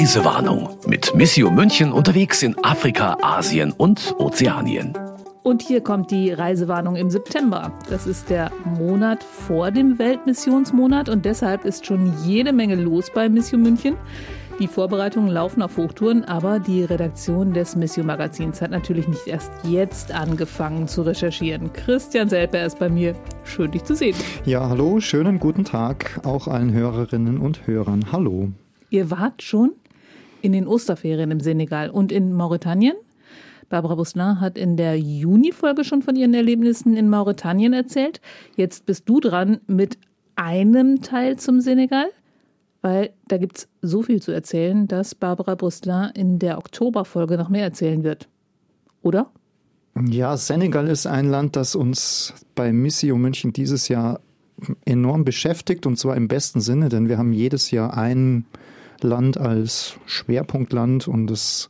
Reisewarnung mit Missio München unterwegs in Afrika, Asien und Ozeanien. Und hier kommt die Reisewarnung im September. Das ist der Monat vor dem Weltmissionsmonat und deshalb ist schon jede Menge los bei Mission München. Die Vorbereitungen laufen auf Hochtouren, aber die Redaktion des Mission Magazins hat natürlich nicht erst jetzt angefangen zu recherchieren. Christian Selper ist bei mir. Schön, dich zu sehen. Ja, hallo, schönen guten Tag auch allen Hörerinnen und Hörern. Hallo. Ihr wart schon in den Osterferien im Senegal und in Mauretanien? Barbara Busselin hat in der Juni-Folge schon von ihren Erlebnissen in Mauretanien erzählt. Jetzt bist du dran mit einem Teil zum Senegal, weil da gibt es so viel zu erzählen, dass Barbara Busselin in der Oktoberfolge noch mehr erzählen wird. Oder? Ja, Senegal ist ein Land, das uns bei Missio München dieses Jahr enorm beschäftigt und zwar im besten Sinne, denn wir haben jedes Jahr ein Land als Schwerpunktland und es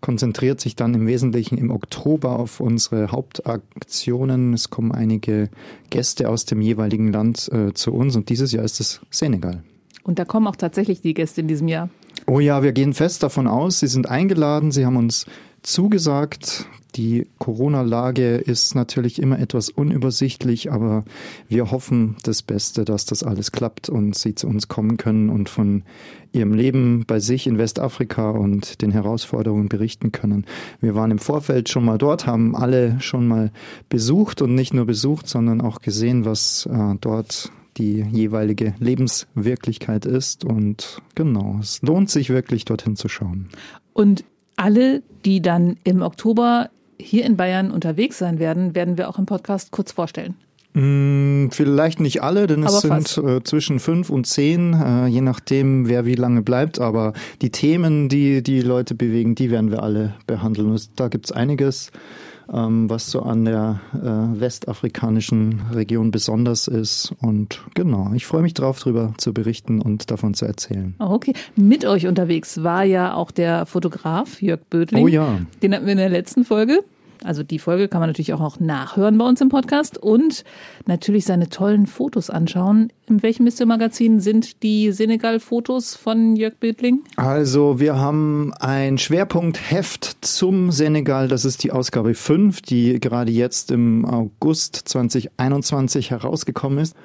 konzentriert sich dann im Wesentlichen im Oktober auf unsere Hauptaktionen. Es kommen einige Gäste aus dem jeweiligen Land äh, zu uns und dieses Jahr ist es Senegal. Und da kommen auch tatsächlich die Gäste in diesem Jahr. Oh ja, wir gehen fest davon aus, Sie sind eingeladen, Sie haben uns zugesagt. Die Corona-Lage ist natürlich immer etwas unübersichtlich, aber wir hoffen das Beste, dass das alles klappt und Sie zu uns kommen können und von Ihrem Leben bei sich in Westafrika und den Herausforderungen berichten können. Wir waren im Vorfeld schon mal dort, haben alle schon mal besucht und nicht nur besucht, sondern auch gesehen, was äh, dort die jeweilige Lebenswirklichkeit ist. Und genau, es lohnt sich wirklich dorthin zu schauen. Und alle, die dann im Oktober hier in Bayern unterwegs sein werden, werden wir auch im Podcast kurz vorstellen. Mm, vielleicht nicht alle, denn es Aber sind äh, zwischen fünf und zehn, äh, je nachdem, wer wie lange bleibt. Aber die Themen, die die Leute bewegen, die werden wir alle behandeln. Und da gibt's einiges, ähm, was so an der äh, westafrikanischen Region besonders ist. Und genau, ich freue mich drauf, darüber zu berichten und davon zu erzählen. Oh, okay. Mit euch unterwegs war ja auch der Fotograf Jörg Bödling. Oh ja. Den hatten wir in der letzten Folge. Also die Folge kann man natürlich auch noch nachhören bei uns im Podcast und natürlich seine tollen Fotos anschauen. In welchem Mr. Magazin sind die Senegal-Fotos von Jörg Bödling? Also wir haben ein Schwerpunktheft zum Senegal. Das ist die Ausgabe 5, die gerade jetzt im August 2021 herausgekommen ist.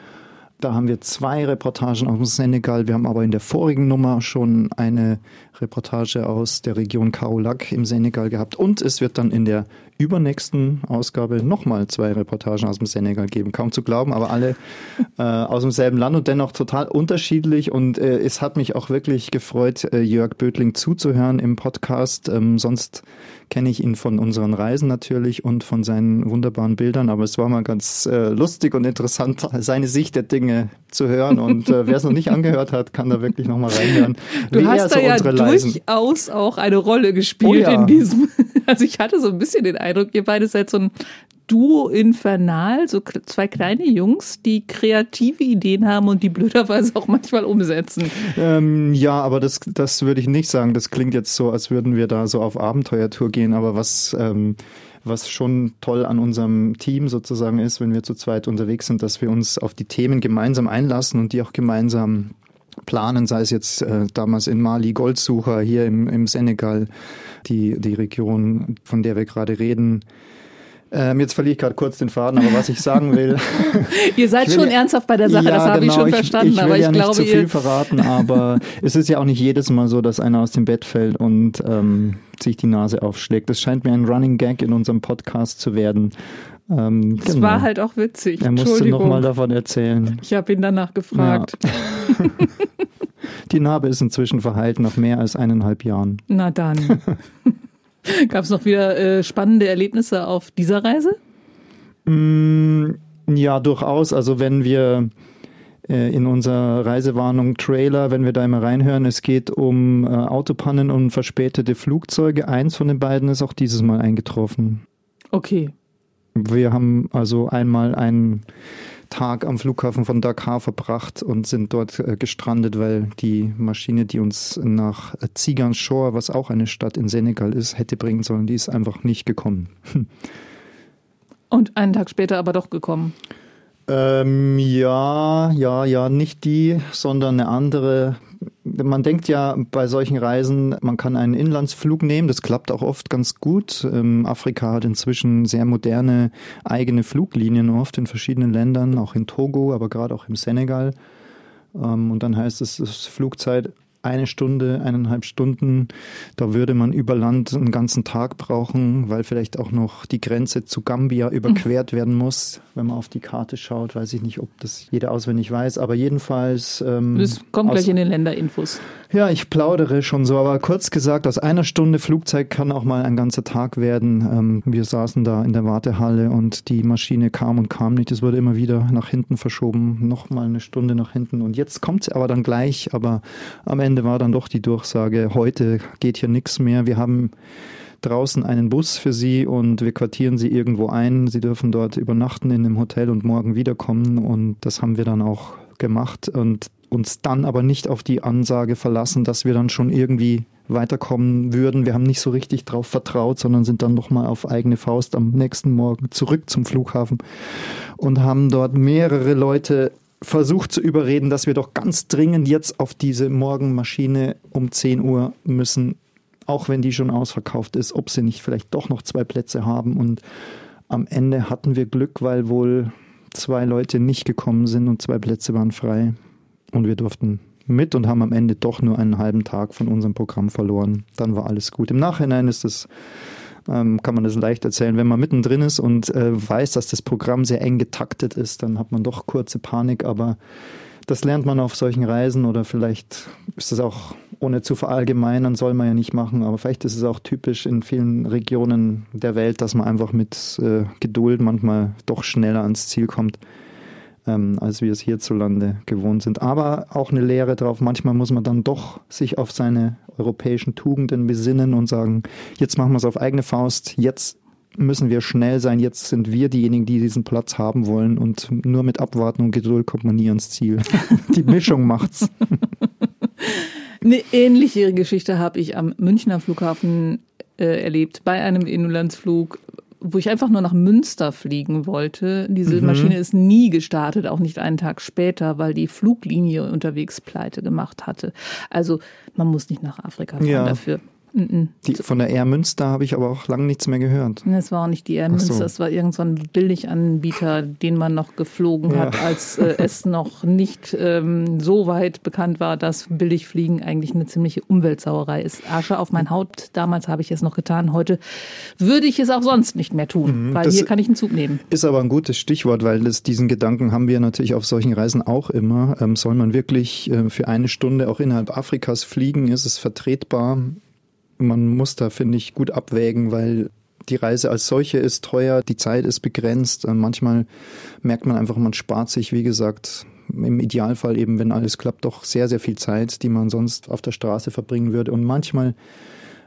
Da haben wir zwei Reportagen aus dem Senegal. Wir haben aber in der vorigen Nummer schon eine Reportage aus der Region Kaolack im Senegal gehabt. Und es wird dann in der übernächsten Ausgabe nochmal zwei Reportagen aus dem Senegal geben. Kaum zu glauben, aber alle äh, aus demselben Land und dennoch total unterschiedlich. Und äh, es hat mich auch wirklich gefreut, äh, Jörg Bödling zuzuhören im Podcast. Ähm, sonst kenne ich ihn von unseren Reisen natürlich und von seinen wunderbaren Bildern. Aber es war mal ganz äh, lustig und interessant, seine Sicht der Dinge zu hören. Und äh, wer es noch nicht angehört hat, kann da wirklich nochmal reinhören. Du wie er hast so da ja unsere Reisen durchaus auch eine Rolle gespielt Oh ja. in diesem. Also ich hatte so ein bisschen den Eindruck, ihr beide seid so ein Duo infernal, so zwei kleine Jungs, die kreative Ideen haben und die blöderweise auch manchmal umsetzen. Ähm, ja, aber das, das würde ich nicht sagen. Das klingt jetzt so, als würden wir da so auf Abenteuertour gehen. Aber was, ähm, was schon toll an unserem Team sozusagen ist, wenn wir zu zweit unterwegs sind, dass wir uns auf die Themen gemeinsam einlassen und die auch gemeinsam planen, sei es jetzt äh, damals in Mali Goldsucher, hier im, im Senegal, die, die Region, von der wir gerade reden. Ähm, jetzt verliere ich gerade kurz den Faden, aber was ich sagen will. Ihr seid Ich schon ja- ernsthaft bei der Sache, das habe ich schon verstanden, Ich, will aber ich ja glaube, nicht zu viel verraten, aber es ist ja auch nicht jedes Mal so, dass einer aus dem Bett fällt und ähm, sich die Nase aufschlägt. Das scheint mir ein Running Gag in unserem Podcast zu werden. Ähm, es war halt auch witzig. er musste nochmal davon erzählen. ich habe ihn danach gefragt. Die Narbe ist inzwischen verheilt nach mehr als eineinhalb Jahren. Na dann. Gab es noch wieder äh, spannende Erlebnisse auf dieser Reise? Mm, ja, durchaus. Also wenn wir äh, in unserer Reisewarnung Trailer, wenn wir da immer reinhören, es geht um äh, Autopannen und verspätete Flugzeuge. Eins von den beiden ist auch dieses Mal eingetroffen. Okay. Wir haben also einmal einen Tag am Flughafen von Dakar verbracht und sind dort äh, gestrandet, weil die Maschine, die uns nach äh, Ziganchor, was auch eine Stadt in Senegal ist, hätte bringen sollen, die ist einfach nicht gekommen. Und einen Tag später aber doch gekommen. Ähm, ja, ja, ja, nicht die, sondern eine andere man denkt ja bei solchen Reisen, man kann einen Inlandsflug nehmen. Das klappt auch oft ganz gut. Ähm, Afrika hat inzwischen sehr moderne eigene Fluglinien oft in verschiedenen Ländern, auch in Togo, aber gerade auch im Senegal. Ähm, und dann heißt es, es ist Flugzeit eine Stunde, eineinhalb Stunden. Da würde man über Land einen ganzen Tag brauchen, weil vielleicht auch noch die Grenze zu Gambia überquert werden muss. Wenn man auf die Karte schaut, weiß ich nicht, ob das jeder auswendig weiß, aber jedenfalls. Ähm, das kommt gleich in den Länderinfos. Ja, ich plaudere schon so, aber kurz gesagt, aus einer Stunde Flugzeit kann auch mal ein ganzer Tag werden. Ähm, wir saßen da in der Wartehalle und die Maschine kam und kam nicht. Es wurde immer wieder nach hinten verschoben, noch mal eine Stunde nach hinten. Und jetzt kommt sie aber dann gleich, aber am Ende war dann doch die Durchsage, heute geht hier nichts mehr. Wir haben draußen einen Bus für Sie und wir quartieren Sie irgendwo ein. Sie dürfen dort übernachten in einem Hotel und morgen wiederkommen. Und das haben wir dann auch gemacht und uns dann aber nicht auf die Ansage verlassen, dass wir dann schon irgendwie weiterkommen würden. Wir haben nicht so richtig darauf vertraut, sondern sind dann nochmal auf eigene Faust am nächsten Morgen zurück zum Flughafen und haben dort mehrere Leute versucht zu überreden, dass wir doch ganz dringend jetzt auf diese Morgenmaschine um 10 Uhr müssen, auch wenn die schon ausverkauft ist, ob sie nicht vielleicht doch noch zwei Plätze haben. Und am Ende hatten wir Glück, weil wohl zwei Leute nicht gekommen sind und zwei Plätze waren frei. Und wir durften mit und haben am Ende doch nur einen halben Tag von unserem Programm verloren. Dann war alles gut. Im Nachhinein ist es ähm, kann man das leicht erzählen. Wenn man mittendrin ist und äh, weiß, dass das Programm sehr eng getaktet ist, dann hat man doch kurze Panik, aber das lernt man auf solchen Reisen oder vielleicht ist das auch, ohne zu verallgemeinern, soll man ja nicht machen, aber vielleicht ist es auch typisch in vielen Regionen der Welt, dass man einfach mit äh, Geduld manchmal doch schneller ans Ziel kommt ähm, als wir es hierzulande gewohnt sind. Aber auch eine Lehre drauf, manchmal muss man dann doch sich auf seine europäischen Tugenden besinnen und sagen, jetzt machen wir es auf eigene Faust, jetzt müssen wir schnell sein, jetzt sind wir diejenigen, die diesen Platz haben wollen und nur mit Abwarten und Geduld kommt man nie ans Ziel. die Mischung macht's. Eine ähnliche Geschichte habe ich am Münchner Flughafen äh, erlebt. Bei einem Inlandsflug wo ich einfach nur nach Münster fliegen wollte. Diese mhm. Maschine ist nie gestartet, auch nicht einen Tag später, weil die Fluglinie unterwegs pleite gemacht hatte. Also man muss nicht nach Afrika fahren ja. dafür. Die, von der Air Münster habe ich aber auch lange nichts mehr gehört. Es war auch nicht die Air Münster, so. es war irgendein so Billiganbieter, den man noch geflogen ja. hat, als äh, es noch nicht ähm, so weit bekannt war, dass Billigfliegen eigentlich eine ziemliche Umweltsauerei ist. Asche auf mein Haut, damals habe ich es noch getan, heute würde ich es auch sonst nicht mehr tun, mhm, weil hier kann ich einen Zug nehmen. Ist aber ein gutes Stichwort, weil das, diesen Gedanken haben wir natürlich auf solchen Reisen auch immer. Ähm, soll man wirklich äh, für eine Stunde auch innerhalb Afrikas fliegen? Ist es vertretbar? Man muss da, finde ich, gut abwägen, weil die Reise als solche ist teuer, die Zeit ist begrenzt. Manchmal merkt man einfach, man spart sich, wie gesagt, im Idealfall eben, wenn alles klappt, doch sehr, sehr viel Zeit, die man sonst auf der Straße verbringen würde. Und manchmal,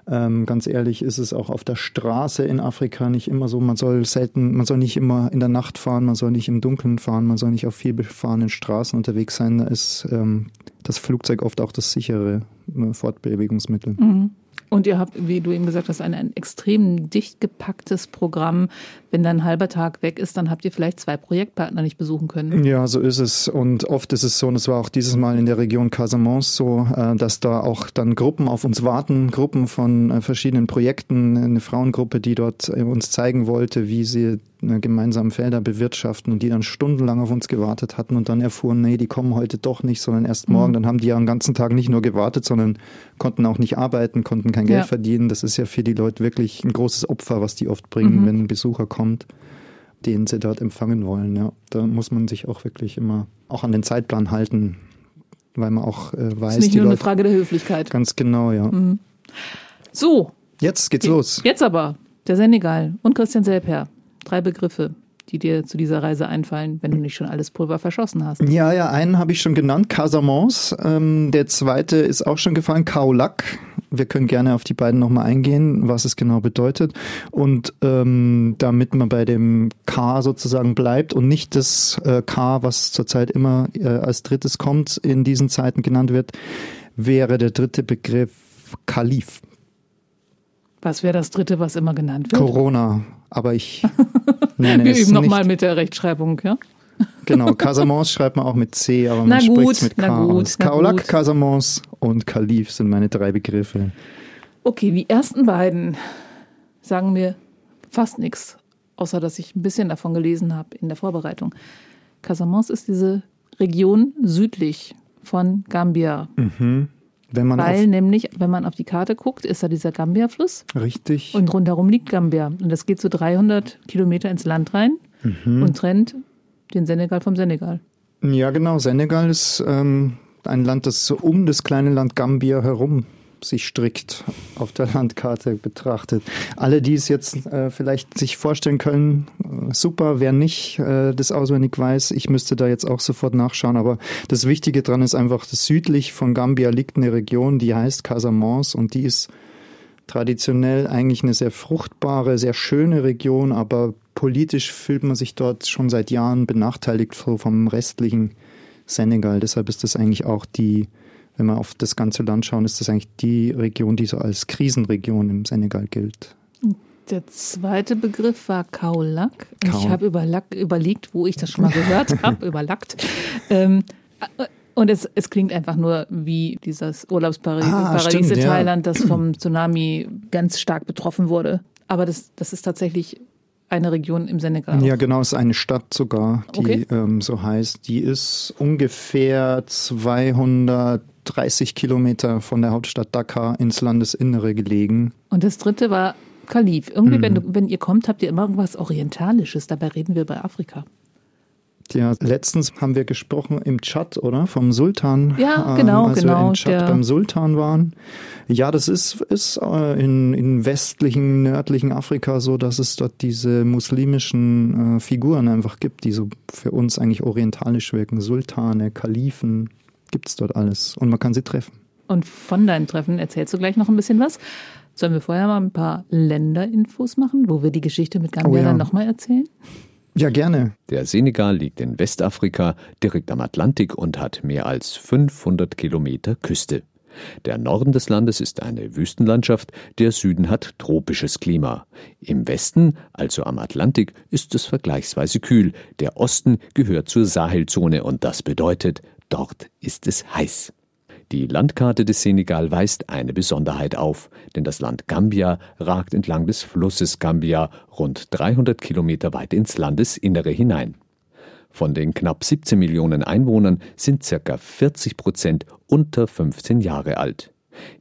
ähm, ganz ehrlich, ist es auch auf der Straße in Afrika nicht immer so. Man soll selten, man soll nicht immer in der Nacht fahren, man soll nicht im Dunkeln fahren, man soll nicht auf viel befahrenen Straßen unterwegs sein. Da ist ähm, das Flugzeug oft auch das sichere äh, Fortbewegungsmittel. Mhm. Und ihr habt, wie du eben gesagt hast, ein, ein extrem dicht gepacktes Programm. Wenn dann ein halber Tag weg ist, dann habt ihr vielleicht zwei Projektpartner nicht besuchen können. Ja, so ist es. Und oft ist es so, und es war auch dieses Mal in der Region Casamance so, äh, dass da auch dann Gruppen auf uns warten, Gruppen von äh, verschiedenen Projekten, eine Frauengruppe, die dort äh, uns zeigen wollte, wie sie gemeinsam Felder bewirtschaften und die dann stundenlang auf uns gewartet hatten und dann erfuhren, nee, die kommen heute doch nicht, sondern erst morgen. Mhm. Dann haben die ja den ganzen Tag nicht nur gewartet, sondern konnten auch nicht arbeiten, konnten kein Geld ja. verdienen. Das ist ja für die Leute wirklich ein großes Opfer, was die oft bringen, mhm. wenn ein Besucher kommt, den sie dort empfangen wollen. Ja, da muss man sich auch wirklich immer auch an den Zeitplan halten, weil man auch äh, weiß. Ist nicht nur Leute, eine Frage der Höflichkeit. Ganz genau, ja. Mhm. So. Jetzt geht's los. Jetzt aber der Senegal und Christian Selper. Drei Begriffe, die dir zu dieser Reise einfallen, wenn du nicht schon alles Pulver verschossen hast. Ja, ja, einen habe ich schon genannt, Casamance. Ähm, der zweite ist auch schon gefallen, Kaolack. Wir können gerne auf die beiden nochmal eingehen, was es genau bedeutet. Und ähm, damit man bei dem K sozusagen bleibt und nicht das äh, K, was zurzeit immer äh, als drittes kommt, in diesen Zeiten genannt wird, wäre der dritte Begriff Kalif. Was wäre das dritte, was immer genannt wird? Corona. Aber ich nenne Wir üben nochmal mit der Rechtschreibung, ja? Genau, Casamance schreibt man auch mit C, aber man spricht es mit K na gut, aus. Kaolak, Casamance und Kalif sind meine drei Begriffe. Okay, die ersten beiden sagen mir fast nichts, außer dass ich ein bisschen davon gelesen habe in der Vorbereitung. Casamance ist diese Region südlich von Gambia. Mhm. Weil nämlich, wenn man auf die Karte guckt, ist da dieser Gambia-Fluss richtig. und rundherum liegt Gambia. Und das geht so 300 Kilometer ins Land rein Mhm. und trennt den Senegal vom Senegal. Ja, genau. Senegal ist ähm, ein Land, das so um das kleine Land Gambia herum sich strickt auf der Landkarte betrachtet. Alle, die es jetzt äh, vielleicht sich vorstellen können, äh, super, wer nicht äh, das auswendig weiß, ich müsste da jetzt auch sofort nachschauen, aber das Wichtige dran ist einfach, dass südlich von Gambia liegt eine Region, die heißt Casamance und die ist traditionell eigentlich eine sehr fruchtbare, sehr schöne Region, aber politisch fühlt man sich dort schon seit Jahren benachteiligt vom restlichen Senegal. Deshalb ist das eigentlich auch die, wenn wir auf das ganze Land schauen, ist das eigentlich die Region, die so als Krisenregion im Senegal gilt. Der zweite Begriff war Kaulak. Und Kau- Ich habe überlack- überlegt, wo ich das schon mal gehört habe, überlackt. Ähm, und es, es klingt einfach nur wie dieses Urlaubsparadies Ah, stimmt, in ja. Thailand, das vom Tsunami ganz stark betroffen wurde. Aber das, das ist tatsächlich eine Region im Senegal. Ja, genau, es ist eine Stadt sogar, die Okay. ähm, so heißt. Die ist ungefähr 230 Kilometer von der Hauptstadt Dakar ins Landesinnere gelegen. Und das dritte war Kalif. Irgendwie, Mhm. wenn, du, wenn ihr kommt, habt ihr immer irgendwas Orientalisches. Dabei reden wir über Afrika. Ja, letztens haben wir gesprochen im Chat, oder? Vom Sultan. Ja, ähm, genau, als genau, wir im Chat der- beim Sultan waren. Ja, das ist, ist äh, in, in westlichen, nördlichen Afrika so, dass es dort diese muslimischen äh, Figuren einfach gibt, die so für uns eigentlich orientalisch wirken. Sultane, Kalifen, gibt's dort alles. Und man kann sie treffen. Und von deinen Treffen erzählst du gleich noch ein bisschen was. Sollen wir vorher mal ein paar Länderinfos machen, wo wir die Geschichte mit Gambia Oh ja. dann nochmal erzählen? Ja, gerne. Der Senegal liegt in Westafrika direkt am Atlantik und hat mehr als 500 Kilometer Küste. Der Norden des Landes ist eine Wüstenlandschaft, der Süden hat tropisches Klima. Im Westen, also am Atlantik, ist es vergleichsweise kühl. Der Osten gehört zur Sahelzone und das bedeutet, dort ist es heiß. Die Landkarte des Senegal weist eine Besonderheit auf, denn das Land Gambia ragt entlang des Flusses Gambia rund 300 Kilometer weit ins Landesinnere hinein. Von den knapp 17 Millionen Einwohnern sind ca. 40 Prozent unter 15 Jahre alt.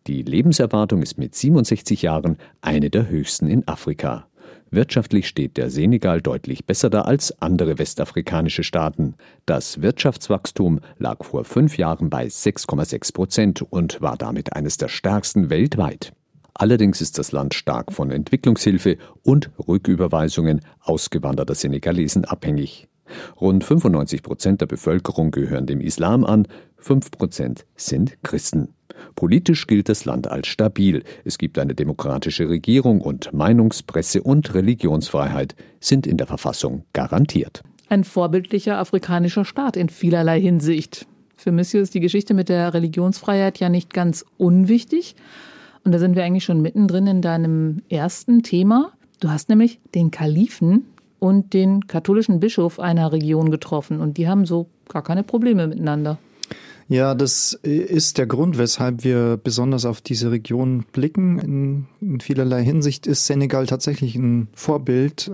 Die Lebenserwartung ist mit 67 Jahren eine der höchsten in Afrika. Wirtschaftlich steht der Senegal deutlich besser da als andere westafrikanische Staaten. Das Wirtschaftswachstum lag vor fünf Jahren bei 6,6 Prozent und war damit eines der stärksten weltweit. Allerdings ist das Land stark von Entwicklungshilfe und Rücküberweisungen ausgewanderter Senegalesen abhängig. Rund 95 Prozent der Bevölkerung gehören dem Islam an, 5 Prozent sind Christen. Politisch gilt das Land als stabil. Es gibt eine demokratische Regierung und Meinungs-, Presse- und Religionsfreiheit sind in der Verfassung garantiert. Ein vorbildlicher afrikanischer Staat in vielerlei Hinsicht. Für Monsieur ist die Geschichte mit der Religionsfreiheit ja nicht ganz unwichtig. Und da sind wir eigentlich schon mittendrin in deinem ersten Thema. Du hast nämlich den Kalifen und den katholischen Bischof einer Region getroffen und die haben so gar keine Probleme miteinander. Ja, das ist der Grund, weshalb wir besonders auf diese Region blicken. In, in vielerlei Hinsicht ist Senegal tatsächlich ein Vorbild,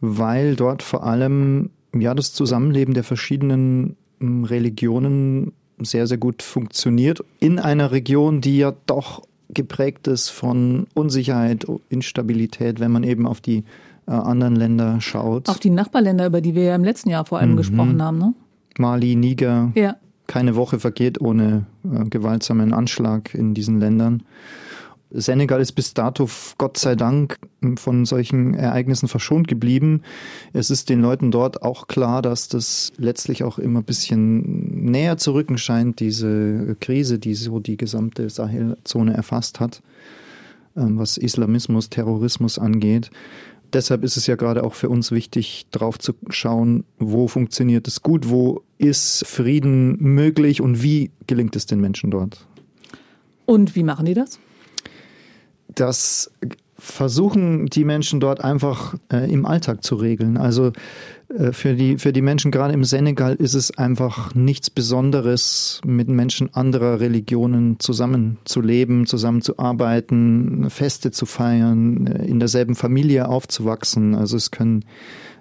weil dort vor allem ja das Zusammenleben der verschiedenen ähm, Religionen sehr, sehr gut funktioniert. In einer Region, die ja doch geprägt ist von Unsicherheit, Instabilität, wenn man eben auf die äh, anderen Länder schaut. Auf die Nachbarländer, über die wir ja im letzten Jahr vor allem Mhm. gesprochen haben, ne? Mali, Niger, Ja. Keine Woche vergeht ohne äh, gewaltsamen Anschlag in diesen Ländern. Senegal ist bis dato, Gott sei Dank, von solchen Ereignissen verschont geblieben. Es ist den Leuten dort auch klar, dass das letztlich auch immer ein bisschen näher zu rücken scheint, diese Krise, die so die gesamte Sahelzone erfasst hat, ähm, was Islamismus, Terrorismus angeht. Deshalb ist es ja gerade auch für uns wichtig, drauf zu schauen, wo funktioniert es gut, wo ist Frieden möglich und wie gelingt es den Menschen dort. Und wie machen die das? Das versuchen die Menschen dort einfach äh, im Alltag zu regeln. Also für die, für die Menschen gerade im Senegal ist es einfach nichts Besonderes, mit Menschen anderer Religionen zusammenzuleben, zusammenzuarbeiten, Feste zu feiern, äh, in derselben Familie aufzuwachsen. Also es können,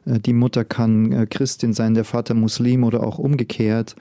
äh, die Mutter kann Christin sein, der Vater Muslim oder auch umgekehrt.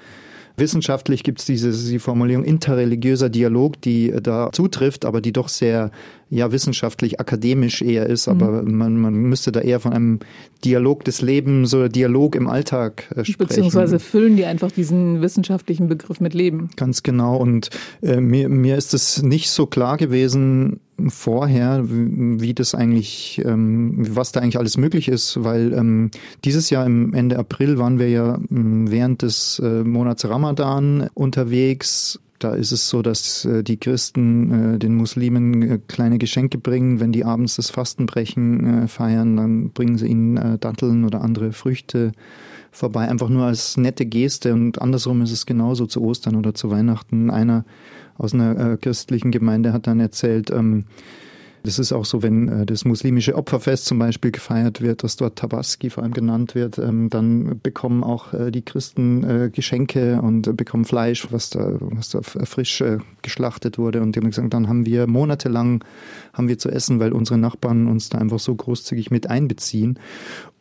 Wissenschaftlich gibt es diese die Formulierung interreligiöser Dialog, die da zutrifft, aber die doch sehr ja wissenschaftlich akademisch eher ist, aber mhm. man, man müsste da eher von einem Dialog des Lebens oder Dialog im Alltag äh, sprechen. Beziehungsweise füllen die einfach diesen wissenschaftlichen Begriff mit Leben. Ganz genau. Und äh, mir, mir ist es nicht so klar gewesen vorher, wie, das eigentlich, ähm, was da eigentlich alles möglich ist, weil ähm, dieses Jahr im Ende April waren wir ja ähm, während des äh, Monats Ramadan unterwegs da ist es so, dass äh, die Christen äh, den Muslimen äh, kleine Geschenke bringen. Wenn die abends das Fastenbrechen äh, feiern, dann bringen sie ihnen äh, Datteln oder andere Früchte vorbei. Einfach nur als nette Geste. Und andersrum ist es genauso zu Ostern oder zu Weihnachten. Einer aus einer äh, christlichen Gemeinde hat dann erzählt, ähm, das ist auch so, wenn äh, das muslimische Opferfest zum Beispiel gefeiert wird, dass dort Tabaski vor allem genannt wird, ähm, dann bekommen auch äh, die Christen äh, Geschenke und bekommen Fleisch, was da, was da frisch geschlachtet wurde. Und die haben gesagt, dann haben wir monatelang haben wir zu essen, weil unsere Nachbarn uns da einfach so großzügig mit einbeziehen.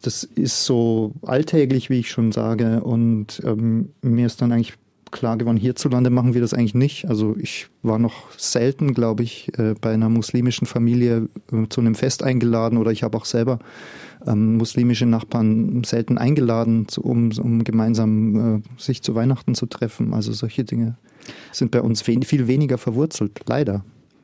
Das ist so alltäglich, wie ich schon sage. Und ähm, mir ist dann eigentlich klar geworden, hierzulande machen wir das eigentlich nicht. Also ich war noch selten, glaube ich, äh, bei einer muslimischen Familie äh, zu einem Fest eingeladen oder ich habe auch selber ähm, muslimische Nachbarn selten eingeladen, um, um gemeinsam äh, sich zu Weihnachten zu treffen. Also solche Dinge sind bei uns viel weniger verwurzelt, leider.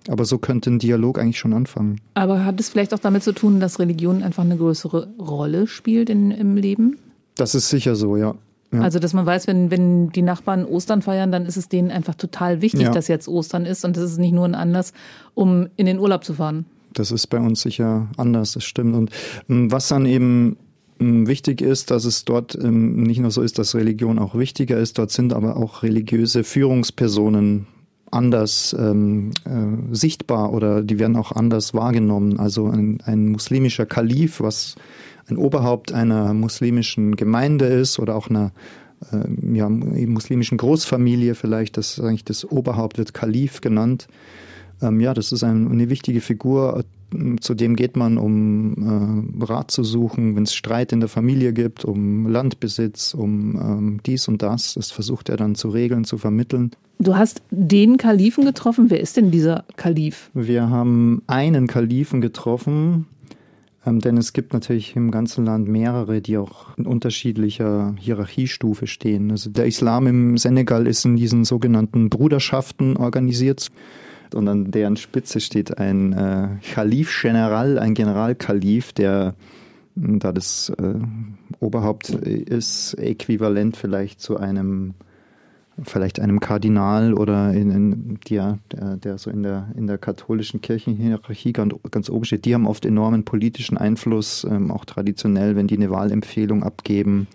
Aber so könnte ein Dialog eigentlich schon anfangen. Aber hat es vielleicht auch damit zu tun, dass Religion einfach eine größere Rolle spielt in, im Leben? Das ist sicher so, ja. Ja. Also, dass man weiß, wenn, wenn die Nachbarn Ostern feiern, dann ist es denen einfach total wichtig, ja. dass jetzt Ostern ist und das ist nicht nur ein Anlass, um in den Urlaub zu fahren. Das ist bei uns sicher anders, das stimmt. Und ähm, was dann eben ähm, wichtig ist, dass es dort ähm, nicht nur so ist, dass Religion auch wichtiger ist, dort sind aber auch religiöse Führungspersonen anders ähm, äh, sichtbar oder die werden auch anders wahrgenommen. Also ein, ein muslimischer Kalif, was ein Oberhaupt einer muslimischen Gemeinde ist oder auch einer äh, ja, muslimischen Großfamilie vielleicht, das eigentlich das Oberhaupt wird Kalif genannt. Ähm, ja, das ist ein, eine wichtige Figur. Zu dem geht man, um äh, Rat zu suchen, wenn es Streit in der Familie gibt, um Landbesitz, um ähm, dies und das. Das versucht er dann zu regeln, zu vermitteln. Du hast den Kalifen getroffen. Wer ist denn dieser Kalif? Wir haben einen Kalifen getroffen, ähm, denn es gibt natürlich im ganzen Land mehrere, die auch in unterschiedlicher Hierarchiestufe stehen. Also der Islam im Senegal ist in diesen sogenannten Bruderschaften organisiert. Und an deren Spitze steht ein äh, Khalif General, ein Generalkalif, der da das äh, Oberhaupt ist, äquivalent vielleicht zu einem vielleicht einem Kardinal oder in, in der, der, der so in der, in der katholischen Kirchenhierarchie ganz, ganz oben steht, die haben oft enormen politischen Einfluss, ähm, auch traditionell, wenn die eine Wahlempfehlung abgeben,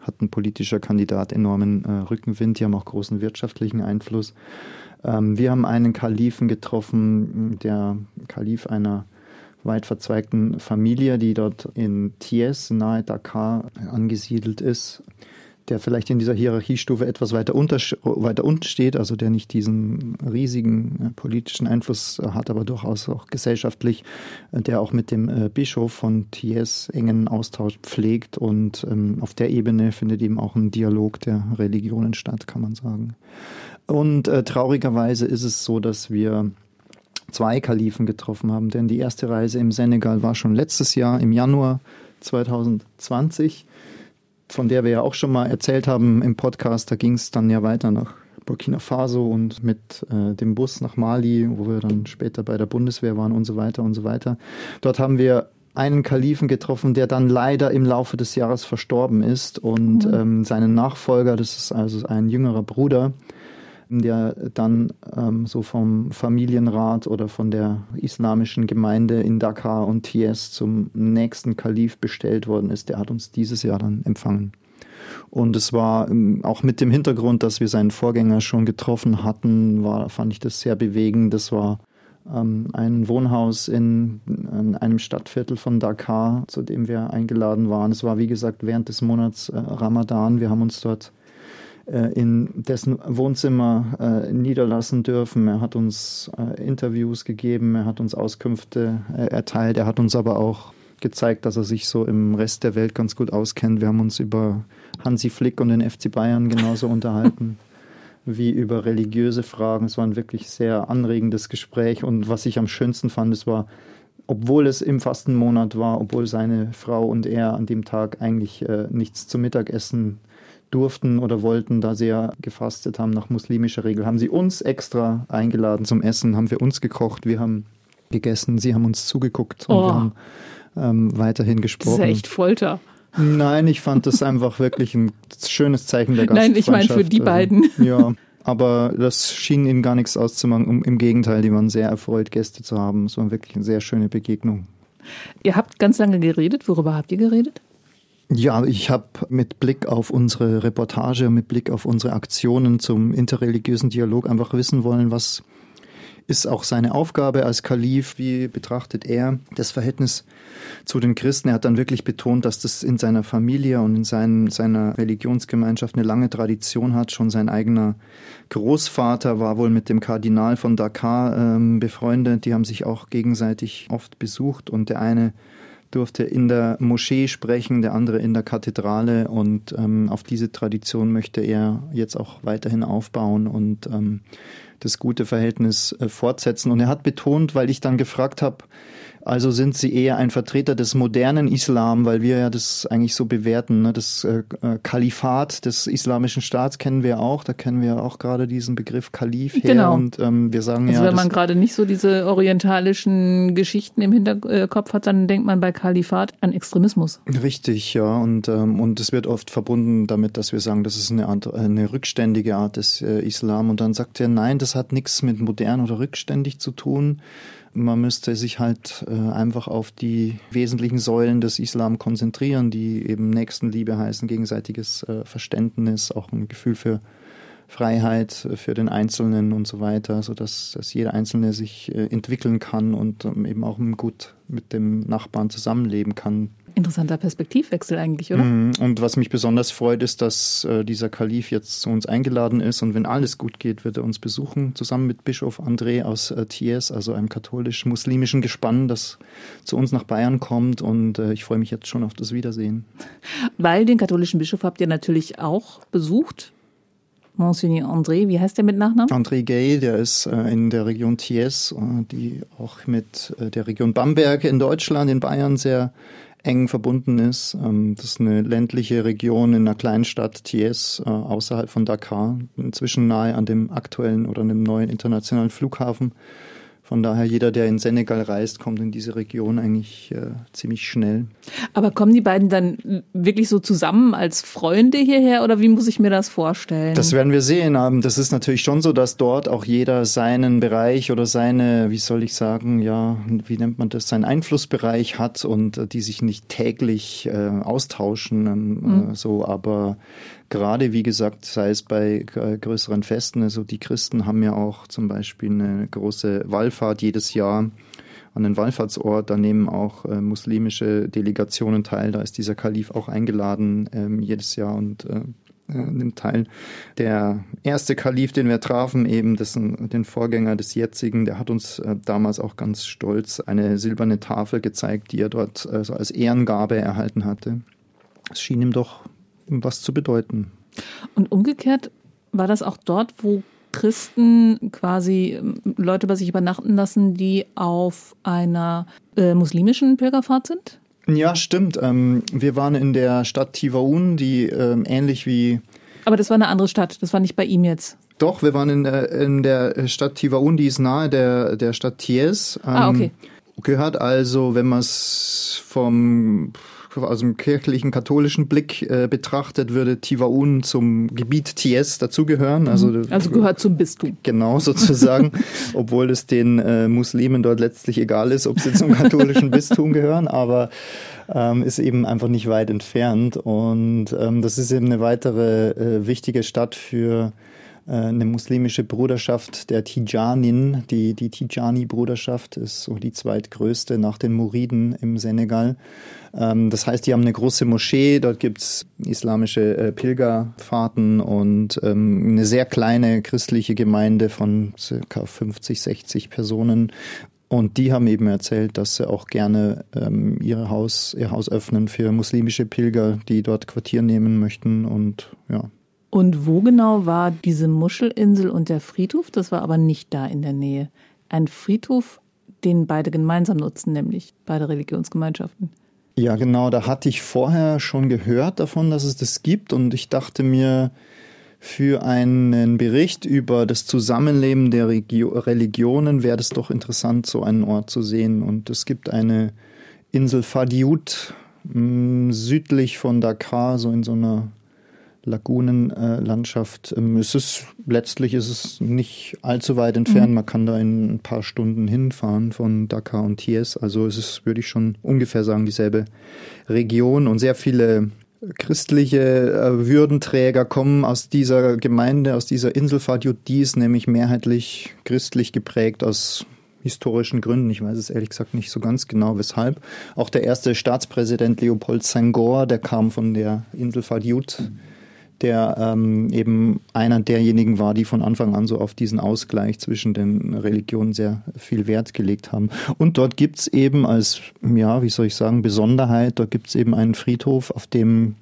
hat ein politischer Kandidat enormen äh, Rückenwind, die haben auch großen wirtschaftlichen Einfluss. Ähm, wir haben einen Kalifen getroffen, der Kalif einer weit verzweigten Familie, die dort in Thies nahe Dakar angesiedelt ist der vielleicht in dieser Hierarchiestufe etwas weiter, unter, weiter unten steht, also der nicht diesen riesigen äh, politischen Einfluss hat, aber durchaus auch gesellschaftlich, äh, der auch mit dem äh, Bischof von Thies engen Austausch pflegt und ähm, auf der Ebene findet eben auch ein Dialog der Religionen statt, kann man sagen. Und äh, traurigerweise ist es so, dass wir zwei Kalifen getroffen haben, denn die erste Reise im Senegal war schon letztes Jahr im Januar 2020 von der wir ja auch schon mal erzählt haben im Podcast. Da ging es dann ja weiter nach Burkina Faso und mit äh, dem Bus nach Mali, wo wir dann später bei der Bundeswehr waren und so weiter und so weiter. Dort haben wir einen Kalifen getroffen, der dann leider im Laufe des Jahres verstorben ist und mhm. ähm, seinen Nachfolger, das ist also ein jüngerer Bruder, der dann ähm, so vom Familienrat oder von der islamischen Gemeinde in Dakar und Thies zum nächsten Kalif bestellt worden ist. Der hat uns dieses Jahr dann empfangen. Und es war ähm, auch mit dem Hintergrund, dass wir seinen Vorgänger schon getroffen hatten, war, fand ich das sehr bewegend. Das war ähm, ein Wohnhaus in, in, einem Stadtviertel von Dakar, zu dem wir eingeladen waren. Es war, wie gesagt, während des Monats äh, Ramadan. Wir haben uns dort in dessen Wohnzimmer äh, niederlassen dürfen. Er hat uns äh, Interviews gegeben, er hat uns Auskünfte äh, erteilt, er hat uns aber auch gezeigt, dass er sich so im Rest der Welt ganz gut auskennt. Wir haben uns über Hansi Flick und den FC Bayern genauso unterhalten wie über religiöse Fragen. Es war ein wirklich sehr anregendes Gespräch und was ich am schönsten fand, es war, obwohl es im Fastenmonat war, obwohl seine Frau und er an dem Tag eigentlich äh, nichts zum Mittagessen durften oder wollten, da sie ja gefastet haben nach muslimischer Regel, haben sie uns extra eingeladen zum Essen, haben für uns gekocht, wir haben gegessen, sie haben uns zugeguckt und Oh. wir haben ähm, weiterhin Das gesprochen. ist ja echt Folter. Nein, ich fand das einfach wirklich ein schönes Zeichen der Nein, ich meine für die Gastfreundschaft. beiden. Ja, aber das schien ihnen gar nichts auszumachen. Um, Im Gegenteil, die waren sehr erfreut, Gäste zu haben. Es war wirklich eine sehr schöne Begegnung. Ihr habt ganz lange geredet. Worüber habt ihr geredet? Ja, ich habe mit Blick auf unsere Reportage, mit Blick auf unsere Aktionen zum interreligiösen Dialog einfach wissen wollen, was ist auch seine Aufgabe als Kalif, wie betrachtet er das Verhältnis zu den Christen. Er hat dann wirklich betont, dass das in seiner Familie und in seinen, seiner Religionsgemeinschaft eine lange Tradition hat. Schon sein eigener Großvater war wohl mit dem Kardinal von Dakar ähm, befreundet. Die haben sich auch gegenseitig oft besucht und der eine durfte in der Moschee sprechen, der andere in der Kathedrale und ähm, auf diese Tradition möchte er jetzt auch weiterhin aufbauen und ähm, das gute Verhältnis äh, fortsetzen. Und er hat betont, weil ich dann gefragt habe, also sind Sie eher ein Vertreter des modernen Islam, weil wir ja das eigentlich so bewerten. Ne? Das äh, äh, Kalifat des islamischen Staats kennen wir auch. Da kennen wir auch gerade diesen Begriff Kalif her. Genau. Und ähm, wir sagen Also ja, wenn man gerade nicht so diese orientalischen Geschichten im Hinterkopf hat, dann denkt man bei Kalifat an Extremismus. Richtig, ja. Und, ähm, und es wird oft verbunden damit, dass wir sagen, das ist eine, Art, eine rückständige Art des äh, Islam. Und dann sagt er, nein, das hat nichts mit modern oder rückständig zu tun. Man müsste sich halt äh, einfach auf die wesentlichen Säulen des Islam konzentrieren, die eben Nächstenliebe heißen, gegenseitiges äh, Verständnis, auch ein Gefühl für Freiheit äh, für den Einzelnen und so weiter, so dass, dass jeder Einzelne sich äh, entwickeln kann und ähm, eben auch gut mit dem Nachbarn zusammenleben kann. Interessanter Perspektivwechsel eigentlich, oder? Mhm. Und was mich besonders freut, ist, dass äh, dieser Kalif jetzt zu uns eingeladen ist und wenn alles gut geht, wird er uns besuchen, zusammen mit Bischof André aus äh, Thiers, also einem katholisch-muslimischen Gespann, das zu uns nach Bayern kommt und äh, ich freue mich jetzt schon auf das Wiedersehen. Weil den katholischen Bischof habt ihr natürlich auch besucht. Monseigneur André, wie heißt der mit Nachnamen? André Gay, der ist äh, in der Region Thiers, äh, die auch mit äh, der Region Bamberg in Deutschland, in Bayern sehr eng verbunden ist. Ähm, das ist eine ländliche Region in einer kleinen Stadt Thiers äh, außerhalb von Dakar, inzwischen nahe an dem aktuellen oder dem neuen internationalen Flughafen. Von daher, jeder, der in Senegal reist, kommt in diese Region eigentlich äh, ziemlich schnell. Aber kommen die beiden dann wirklich so zusammen als Freunde hierher oder wie muss ich mir das vorstellen? Das werden wir sehen. Das ist natürlich schon so, dass dort auch jeder seinen Bereich oder seine, wie soll ich sagen, ja, wie nennt man das, seinen Einflussbereich hat und äh, die sich nicht täglich äh, austauschen, ähm, äh, so, aber gerade wie gesagt, sei es bei äh, größeren Festen, also die Christen haben ja auch zum Beispiel eine große Wallfahrt jedes Jahr an den Wallfahrtsort. Da nehmen auch äh, muslimische Delegationen teil. Da ist dieser Kalif auch eingeladen ähm, jedes Jahr und äh, äh, nimmt teil. Der erste Kalif, den wir trafen, eben dessen, den Vorgänger des jetzigen, der hat uns äh, damals auch ganz stolz eine silberne Tafel gezeigt, die er dort äh, so als Ehrengabe erhalten hatte. Es schien ihm doch was zu bedeuten. Und umgekehrt war das auch dort, wo Christen quasi ähm, Leute bei sich übernachten lassen, die auf einer äh, muslimischen Pilgerfahrt sind? Ja, stimmt. Ähm, wir waren in der Stadt Tivaoun, die ähm, ähnlich wie Aber das war eine andere Stadt, das war nicht bei ihm jetzt. Doch, wir waren in, äh, in der Stadt Tivaoun, die ist nahe der, der Stadt Thiers. Ähm, Ah, okay. Gehört also, wenn man es vom aus dem kirchlichen katholischen Blick äh, betrachtet, würde Tivaoun zum Gebiet Thiers dazugehören. Also, Also gehört zum Bistum. Genau, sozusagen, obwohl es den äh, Muslimen dort letztlich egal ist, ob sie zum katholischen Bistum gehören, aber ähm, ist eben einfach nicht weit entfernt. Und ähm, das ist eben eine weitere äh, wichtige Stadt für äh, eine muslimische Bruderschaft der Tijanin. Die, die Tijani-Bruderschaft ist so die zweitgrößte nach den Muriden im Senegal. Ähm, das heißt, die haben eine große Moschee, dort gibt's islamische äh, Pilgerfahrten und ähm, eine sehr kleine christliche Gemeinde von circa 50, 60 Personen. Und die haben eben erzählt, dass sie auch gerne ähm, ihr Haus, ihr Haus öffnen für muslimische Pilger, die dort Quartier nehmen möchten. Und ja, und wo genau war diese Muschelinsel und der Friedhof? Das war aber nicht da in der Nähe. Ein Friedhof, den beide gemeinsam nutzen, nämlich beide Religionsgemeinschaften. Ja, genau. Da hatte ich vorher schon gehört davon, dass es das gibt. Und ich dachte mir, für einen Bericht über das Zusammenleben der Regio Religionen wäre es doch interessant, so einen Ort zu sehen. Und es gibt eine Insel Fadiut südlich von Dakar, so in so einer Lagunenlandschaft. Ähm, es ist, letztlich ist es nicht allzu weit entfernt. Mhm. Man kann da in ein paar Stunden hinfahren von Dakar und Thies. Also es ist, würde ich schon ungefähr sagen, dieselbe Region und sehr viele christliche äh, Würdenträger kommen aus dieser Gemeinde, aus dieser Inselfahrt Judis, nämlich mehrheitlich christlich geprägt aus historischen Gründen. Ich weiß es ehrlich gesagt nicht so ganz genau, weshalb. Auch der erste Staatspräsident Leopold Senghor, der kam von der Inselfahrt Jud. Mhm der ähm, eben einer derjenigen war, die von Anfang an so auf diesen Ausgleich zwischen den Religionen sehr viel Wert gelegt haben. Und dort gibt's eben als, ja, wie soll ich sagen, Besonderheit, dort gibt's eben einen Friedhof, auf dem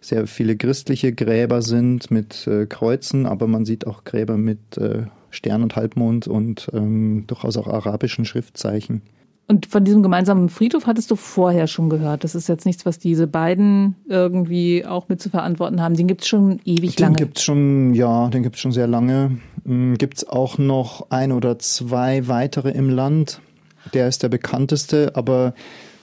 sehr viele christliche Gräber sind mit äh, Kreuzen, aber man sieht auch Gräber mit äh, Stern und Halbmond und ähm, durchaus auch arabischen Schriftzeichen. Und von diesem gemeinsamen Friedhof hattest du vorher schon gehört. Das ist jetzt nichts, was diese beiden irgendwie auch mit zu verantworten haben. Den gibt es schon ewig den lange. Den gibt es schon, ja, den gibt es schon sehr lange. Hm, gibt es auch noch ein oder zwei weitere im Land. Der ist der bekannteste, aber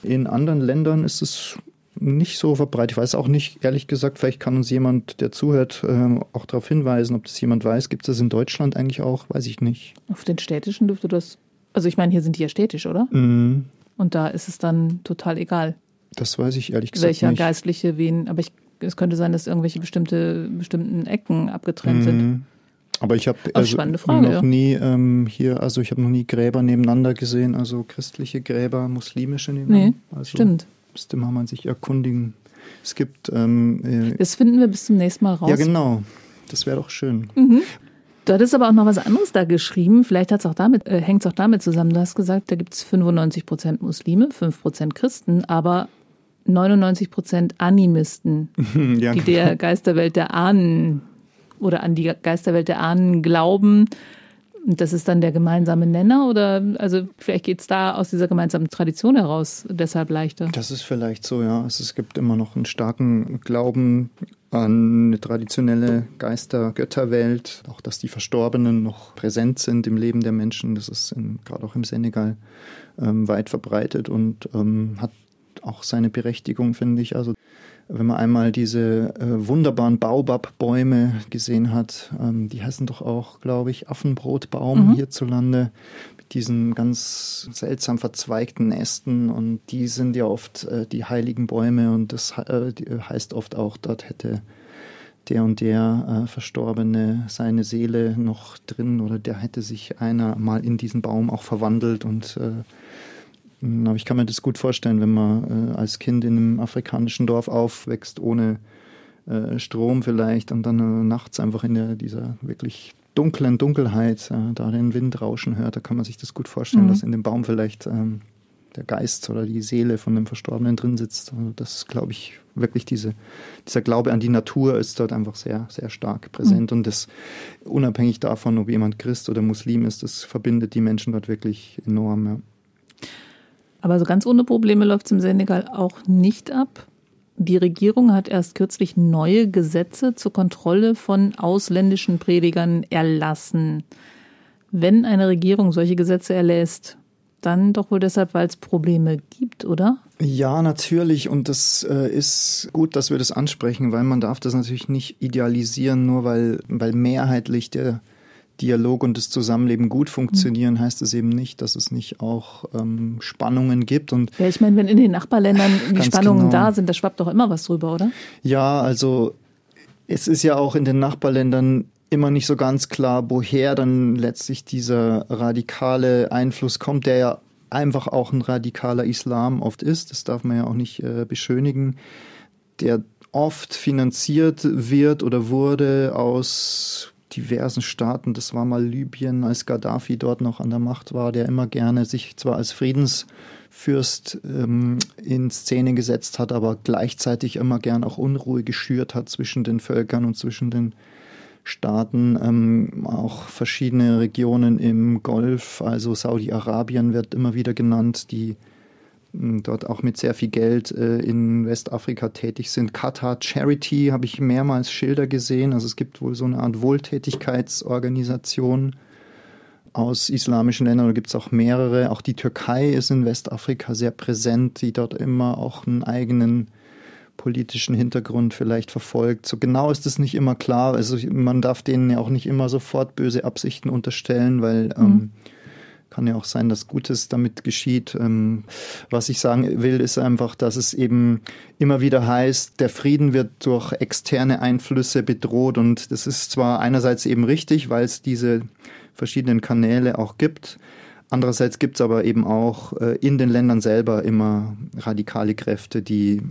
in anderen Ländern ist es nicht so verbreitet. Ich weiß auch nicht, ehrlich gesagt, vielleicht kann uns jemand, der zuhört, äh, auch darauf hinweisen, ob das jemand weiß. Gibt es das in Deutschland eigentlich auch? Weiß ich nicht. Auf den städtischen dürfte das also ich meine, hier sind die ja städtisch, oder? Mhm. Und da ist es dann total egal. Das weiß ich ehrlich gesagt welcher nicht. Welcher Geistliche wen, aber ich, es könnte sein, dass irgendwelche bestimmte bestimmten Ecken abgetrennt mhm. sind. Aber ich habe also noch ja. nie ähm, hier, also ich habe noch nie Gräber nebeneinander gesehen, also christliche Gräber, muslimische nebeneinander. Nee, also stimmt. Müsste man sich erkundigen. Es gibt. Ähm, äh, das finden wir bis zum nächsten Mal raus. Ja, genau. Das wäre doch schön. Mhm. Du hattest aber auch noch was anderes da geschrieben. Vielleicht hat's auch damit, äh, hängt es auch damit zusammen. Du hast gesagt, da gibt es 95 Prozent Muslime, 5 Prozent Christen, aber 99 Prozent Animisten, ja, die genau. der Geisterwelt der Ahnen oder an die Geisterwelt der Ahnen glauben. Und das ist dann der gemeinsame Nenner oder also vielleicht geht es da aus dieser gemeinsamen Tradition heraus deshalb leichter? Das ist vielleicht so, ja. Also es gibt immer noch einen starken Glauben an eine traditionelle Geister-Götterwelt, auch dass die Verstorbenen noch präsent sind im Leben der Menschen. Das ist gerade auch im Senegal ähm, weit verbreitet und ähm, hat auch seine Berechtigung, finde ich. Also wenn man einmal diese äh, wunderbaren Baobab-Bäume gesehen hat, ähm, die heißen doch auch, glaube ich, Affenbrotbaum mhm. hierzulande, diesen ganz seltsam verzweigten Ästen und die sind ja oft äh, die heiligen Bäume und das äh, heißt oft auch, dort hätte der und der äh, Verstorbene seine Seele noch drin oder der hätte sich einer mal in diesen Baum auch verwandelt und äh, aber ich kann mir das gut vorstellen, wenn man äh, als Kind in einem afrikanischen Dorf aufwächst, ohne äh, Strom vielleicht und dann äh, nachts einfach in der, dieser wirklich dunklen Dunkelheit äh, da den Wind rauschen hört, da kann man sich das gut vorstellen, mhm. dass in dem Baum vielleicht ähm, der Geist oder die Seele von dem Verstorbenen drin sitzt. Also das ist, glaube ich, wirklich diese, dieser Glaube an die Natur ist dort einfach sehr, sehr stark präsent. Mhm. Und das unabhängig davon, ob jemand Christ oder Muslim ist, das verbindet die Menschen dort wirklich enorm. Ja. Aber so ganz ohne Probleme läuft es im Senegal auch nicht ab. Die Regierung hat erst kürzlich neue Gesetze zur Kontrolle von ausländischen Predigern erlassen. Wenn eine Regierung solche Gesetze erlässt, dann doch wohl deshalb, weil es Probleme gibt, oder? Ja, natürlich. Und das äh, ist gut, dass wir das ansprechen, weil man darf das natürlich nicht idealisieren, nur weil, weil mehrheitlich der Dialog und das Zusammenleben gut funktionieren, heißt es eben nicht, dass es nicht auch ähm, Spannungen gibt. Und ja, ich meine, wenn in den Nachbarländern die Spannungen genau. da sind, da schwappt doch immer was drüber, oder? Ja, also es ist ja auch in den Nachbarländern immer nicht so ganz klar, woher dann letztlich dieser radikale Einfluss kommt, der ja einfach auch ein radikaler Islam oft ist. Das darf man ja auch nicht äh, beschönigen. Der oft finanziert wird oder wurde aus diversen Staaten. Das war mal Libyen, als Gaddafi dort noch an der Macht war, der immer gerne sich zwar als Friedensfürst ähm, in Szene gesetzt hat, aber gleichzeitig immer gern auch Unruhe geschürt hat zwischen den Völkern und zwischen den Staaten, ähm, auch verschiedene Regionen im Golf, also Saudi-Arabien wird immer wieder genannt, die dort auch mit sehr viel Geld äh, in Westafrika tätig sind. Qatar Charity habe ich mehrmals Schilder gesehen. Also es gibt wohl so eine Art Wohltätigkeitsorganisation aus islamischen Ländern. Da gibt es auch mehrere. Auch die Türkei ist in Westafrika sehr präsent, die dort immer auch einen eigenen politischen Hintergrund vielleicht verfolgt. So genau ist es nicht immer klar. Also man darf denen ja auch nicht immer sofort böse Absichten unterstellen, weil ähm, mhm. ähm, kann ja auch sein, dass Gutes damit geschieht. Ähm, was ich sagen will, ist einfach, dass es eben immer wieder heißt, der Frieden wird durch externe Einflüsse bedroht und das ist zwar einerseits eben richtig, weil es diese verschiedenen Kanäle auch gibt. Andererseits gibt es aber eben auch äh, in den Ländern selber immer radikale Kräfte, die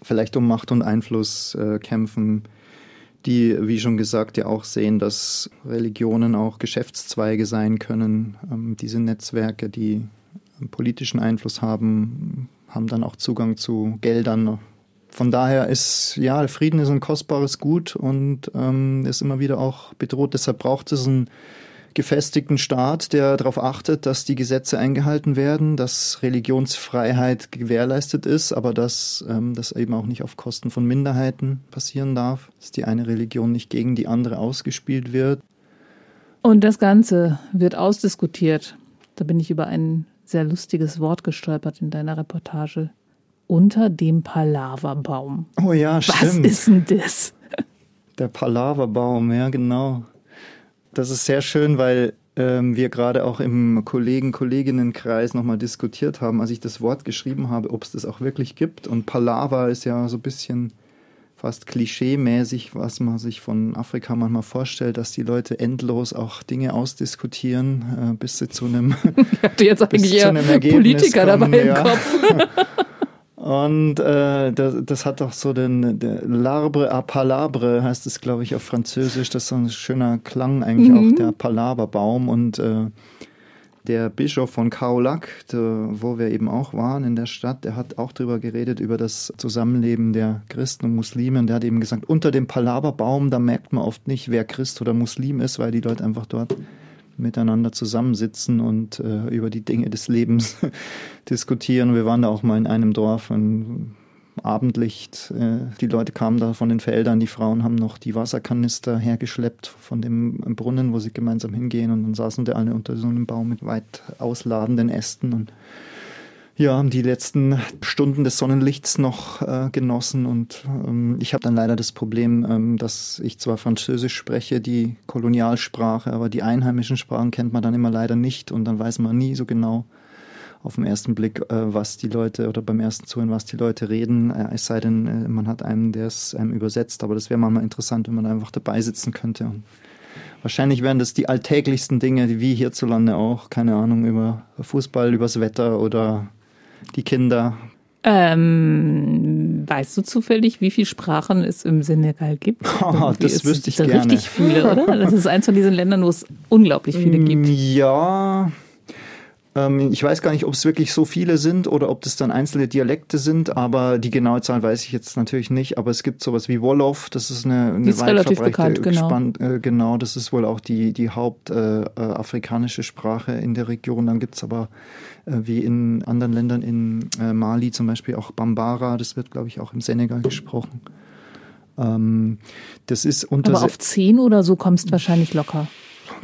vielleicht um Macht und Einfluss äh, kämpfen, die, wie schon gesagt, ja auch sehen, dass Religionen auch Geschäftszweige sein können. Ähm, diese Netzwerke, die politischen Einfluss haben, haben dann auch Zugang zu Geldern. Von daher ist, ja, Frieden ist ein kostbares Gut und ähm, ist immer wieder auch bedroht. Deshalb braucht es ein gefestigten Staat, der darauf achtet, dass die Gesetze eingehalten werden, dass Religionsfreiheit gewährleistet ist, aber dass ähm, das eben auch nicht auf Kosten von Minderheiten passieren darf, dass die eine Religion nicht gegen die andere ausgespielt wird. Und das Ganze wird ausdiskutiert. Da bin ich über ein sehr lustiges Wort gestolpert in deiner Reportage. Unter dem Palaverbaum. Oh ja, stimmt. Was ist denn das? Der Palaverbaum, ja, genau. Das ist sehr schön, weil ähm, wir gerade auch im Kollegen-Kolleginnenkreis nochmal diskutiert haben, als ich das Wort geschrieben habe, ob es das auch wirklich gibt. Und Palaver ist ja so ein bisschen fast klischee-mäßig, was man sich von Afrika manchmal vorstellt, dass die Leute endlos auch Dinge ausdiskutieren, äh, bis sie zu einem, ich hatte jetzt eigentlich eher Politiker kommen, dabei ja. im Kopf. Und äh, das, das hat doch so den, der L'arbre à Palabre heißt es, glaube ich, auf Französisch. Das ist so ein schöner Klang eigentlich mhm. auch, der Palaverbaum. Und äh, der Bischof von Kaolack, wo wir eben auch waren in der Stadt, der hat auch darüber geredet, über das Zusammenleben der Christen und Muslime. Und der hat eben gesagt, unter dem Palaverbaum, da merkt man oft nicht, wer Christ oder Muslim ist, weil die Leute einfach dort miteinander zusammensitzen und äh, über die Dinge des Lebens diskutieren. Wir waren da auch mal in einem Dorf, ein Abendlicht. Äh, die Leute kamen da von den Feldern, die Frauen haben noch die Wasserkanister hergeschleppt von dem Brunnen, wo sie gemeinsam hingehen und dann saßen da alle unter so einem Baum mit weit ausladenden Ästen und ja, haben die letzten Stunden des Sonnenlichts noch äh, genossen. Und ähm, ich habe dann leider das Problem, ähm, dass ich zwar Französisch spreche, die Kolonialsprache, aber die einheimischen Sprachen kennt man dann immer leider nicht und dann weiß man nie so genau auf den ersten Blick, äh, was die Leute oder beim ersten Zuhören, was die Leute reden. Äh, es sei denn, äh, man hat einen, der es einem übersetzt. Aber das wäre manchmal interessant, wenn man einfach dabei sitzen könnte. Und wahrscheinlich wären das die alltäglichsten Dinge, wie hierzulande auch, keine Ahnung, über Fußball, übers Wetter oder die Kinder? Ähm, weißt du zufällig, wie viele Sprachen es im Senegal gibt? Oh, das wüsste ich gerne. Richtig viele, oder? Das ist eins von diesen Ländern, wo es unglaublich viele mm, gibt. Ja, ähm, ich weiß gar nicht, ob es wirklich so viele sind oder ob das dann einzelne Dialekte sind, aber die genaue Zahl weiß ich jetzt natürlich nicht. Aber es gibt sowas wie Wolof, das ist eine, eine ist relativ bekannt, genau. Gespannt, äh, genau, das ist wohl auch die, die hauptafrikanische äh, äh Sprache in der Region. Dann gibt es aber äh, wie in anderen Ländern, in äh, Mali zum Beispiel auch Bambara, das wird, glaube ich, auch im Senegal gesprochen. Ähm, das ist unter aber auf zehn oder so kommst du wahrscheinlich locker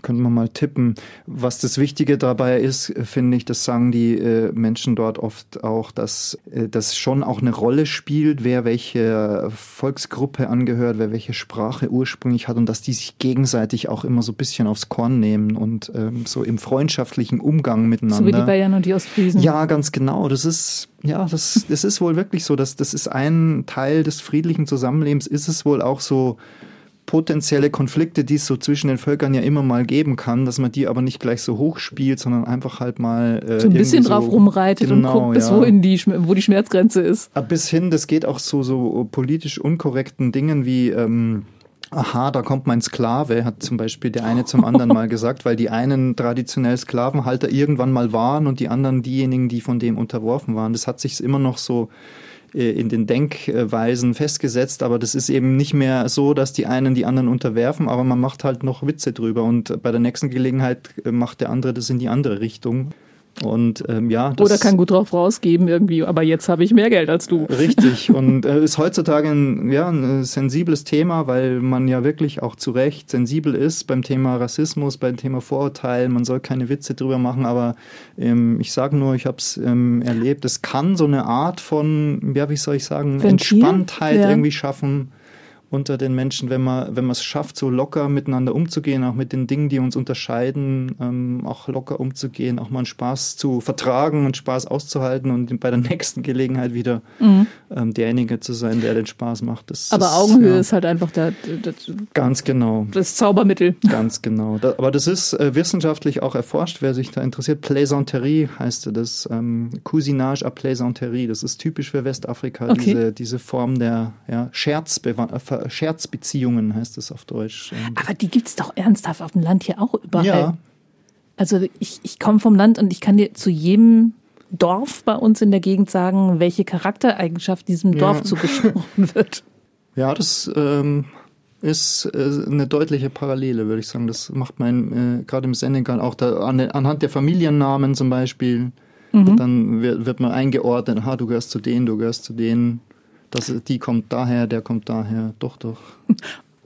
könnte man mal tippen. Was das Wichtige dabei ist, finde ich, das sagen die äh, Menschen dort oft auch, dass äh, das schon auch eine Rolle spielt, wer welche Volksgruppe angehört, wer welche Sprache ursprünglich hat und dass die sich gegenseitig auch immer so ein bisschen aufs Korn nehmen und ähm, so im freundschaftlichen Umgang miteinander. So wie die Bayern und die Ostfriesen. Ja, ganz genau. Das ist ja, das, das ist wohl wirklich so. Dass, das ist ein Teil des friedlichen Zusammenlebens, ist es wohl auch so potenzielle Konflikte, die es so zwischen den Völkern ja immer mal geben kann, dass man die aber nicht gleich so hoch spielt, sondern einfach halt mal äh, so ein bisschen drauf so, rumreitet genau, und guckt, bis ja. wohin die, wo die Schmerzgrenze ist. Bis hin, das geht auch so so politisch unkorrekten Dingen wie ähm, Aha, da kommt mein Sklave, hat zum Beispiel der eine zum anderen mal gesagt, weil die einen traditionell Sklavenhalter irgendwann mal waren und die anderen diejenigen, die von dem unterworfen waren. Das hat sich immer noch so in den Denkweisen festgesetzt, aber das ist eben nicht mehr so, dass die einen die anderen unterwerfen, aber man macht halt noch Witze drüber und bei der nächsten Gelegenheit äh, macht der andere das in die andere Richtung. Und ähm, ja, oder kann gut drauf rausgeben irgendwie, aber jetzt habe ich mehr Geld als du. Richtig und äh, ist heutzutage ein, ja, ein sensibles Thema, weil man ja wirklich auch zu Recht sensibel ist beim Thema Rassismus, beim Thema Vorurteil. Man soll keine Witze drüber machen, aber ähm, ich sage nur, ich habe es ähm, erlebt. Es kann so eine Art von, ja, wie soll ich sagen, Ventil? Entspanntheit ja. irgendwie schaffen unter den Menschen, wenn man wenn man es schafft, so locker miteinander umzugehen, auch mit den Dingen, die uns unterscheiden, ähm, auch locker umzugehen, auch mal einen Spaß zu vertragen und Spaß auszuhalten und bei der nächsten Gelegenheit wieder mhm. ähm, derjenige zu sein, der den Spaß macht. Das, aber das, Augenhöhe ja, ist halt einfach der, der, ganz genau das Zaubermittel. Ganz genau. Da, aber das ist äh, wissenschaftlich auch erforscht, wer sich da interessiert. Plaisanterie heißt das, ähm, Cousinage à Plaisanterie. Das ist typisch für Westafrika okay. diese diese Form der ja, Scherzbeziehungen heißt es auf Deutsch. Aber die gibt es doch ernsthaft auf dem Land hier auch überall. Ja. Also ich, ich komme vom Land und ich kann dir zu jedem Dorf bei uns in der Gegend sagen, welche Charaktereigenschaft diesem Dorf ja. zugesprochen wird. Ja, das ähm, ist äh, eine deutliche Parallele, würde ich sagen. Das macht man äh, gerade im Senegal auch da, an, anhand der Familiennamen zum Beispiel. Mhm. Dann wird, wird man eingeordnet, ha, du gehörst zu denen, du gehörst zu denen. Das, die kommt daher, der kommt daher. Doch, doch.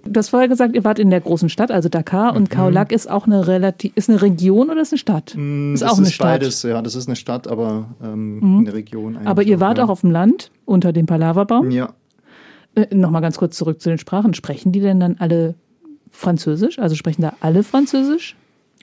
Du hast vorher gesagt, ihr wart in der großen Stadt, also Dakar, und mhm. Kaolack ist auch eine relativ, ist eine Region oder ist eine Stadt? Mm, ist auch eine ist Stadt. Beides, ja, das ist eine Stadt, aber ähm, mhm. eine Region. Aber ihr wart ja. auch auf dem Land unter dem Palaverbaum? Ja. Äh, Nochmal ganz kurz zurück zu den Sprachen. Sprechen die denn dann alle Französisch? Also sprechen da alle Französisch?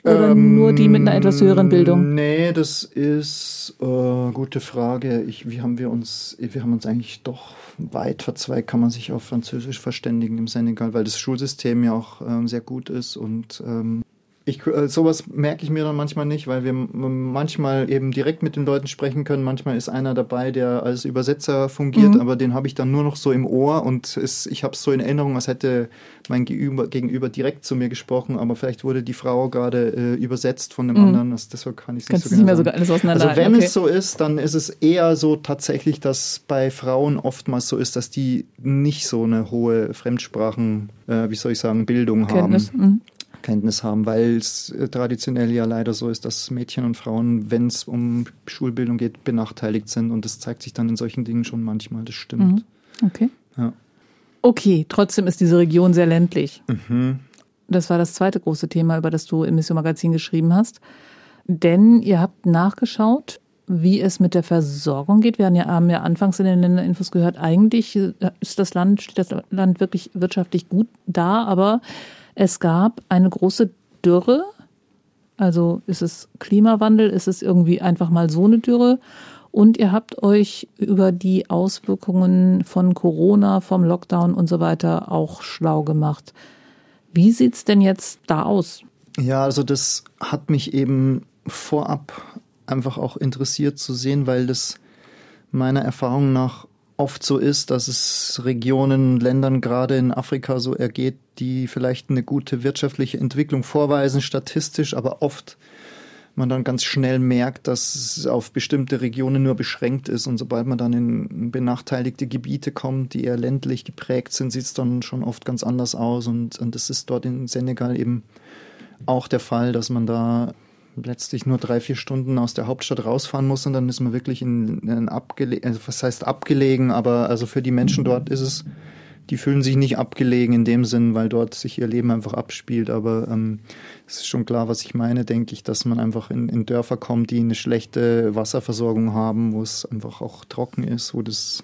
Oder ähm, nur die mit einer etwas höheren Bildung? Nee, das ist äh, gute Frage. Ich, wie haben wir uns, wir haben uns eigentlich doch weit verzweigt, kann man sich auf Französisch verständigen im Senegal, weil das Schulsystem ja auch ähm, sehr gut ist und ähm, ich, äh, sowas merke ich mir dann manchmal nicht, weil wir manchmal eben direkt mit den Leuten sprechen können. Manchmal ist einer dabei, der als Übersetzer fungiert, mhm. aber den habe ich dann nur noch so im Ohr und es, ich habe es so in Erinnerung, als hätte mein Gegenüber, Gegenüber direkt zu mir gesprochen, aber vielleicht wurde die Frau gerade äh, übersetzt von dem mhm. anderen. Das, deshalb kann ich es nicht so genau nicht mehr sogar alles auseinander Also wenn okay. es so ist, dann ist es eher so tatsächlich, dass bei Frauen oftmals so ist, dass die nicht so eine hohe Fremdsprachen, äh, wie soll ich sagen, Bildung Kenntnis. haben. Mhm. Kenntnis haben, weil es äh, traditionell ja leider so ist, dass Mädchen und Frauen, wenn es um Schulbildung geht, benachteiligt sind und das zeigt sich dann in solchen Dingen schon manchmal, das stimmt. Mhm. Okay. Ja. Okay, trotzdem ist diese Region sehr ländlich. Mhm. Das war das zweite große Thema, über das du im Mission Magazin geschrieben hast. Denn ihr habt nachgeschaut, wie es mit der Versorgung geht. Wir haben ja, haben ja anfangs in den Länderinfos gehört, eigentlich ist das Land, steht das Land wirklich wirtschaftlich gut da, aber es gab eine große Dürre. Also ist es Klimawandel, ist es irgendwie einfach mal so eine Dürre? Und ihr habt euch über die Auswirkungen von Corona, vom Lockdown und so weiter auch schlau gemacht. Wie sieht es denn jetzt da aus? Ja, also das hat mich eben vorab einfach auch interessiert zu sehen, weil das meiner Erfahrung nach oft so ist, dass es Regionen, Ländern gerade in Afrika so ergeht, die vielleicht eine gute wirtschaftliche Entwicklung vorweisen, statistisch, aber oft man dann ganz schnell merkt, dass es auf bestimmte Regionen nur beschränkt ist. Und sobald man dann in benachteiligte Gebiete kommt, die eher ländlich geprägt sind, sieht es dann schon oft ganz anders aus. Und, und das ist dort in Senegal eben auch der Fall, dass man da letztlich nur drei, vier Stunden aus der Hauptstadt rausfahren muss und dann ist man wirklich in, in abgelegen, also was heißt abgelegen, aber also für die Menschen dort ist es, die fühlen sich nicht abgelegen in dem Sinn, weil dort sich ihr Leben einfach abspielt, aber ähm, es ist schon klar, was ich meine, denke ich, dass man einfach in, in Dörfer kommt, die eine schlechte Wasserversorgung haben, wo es einfach auch trocken ist, wo das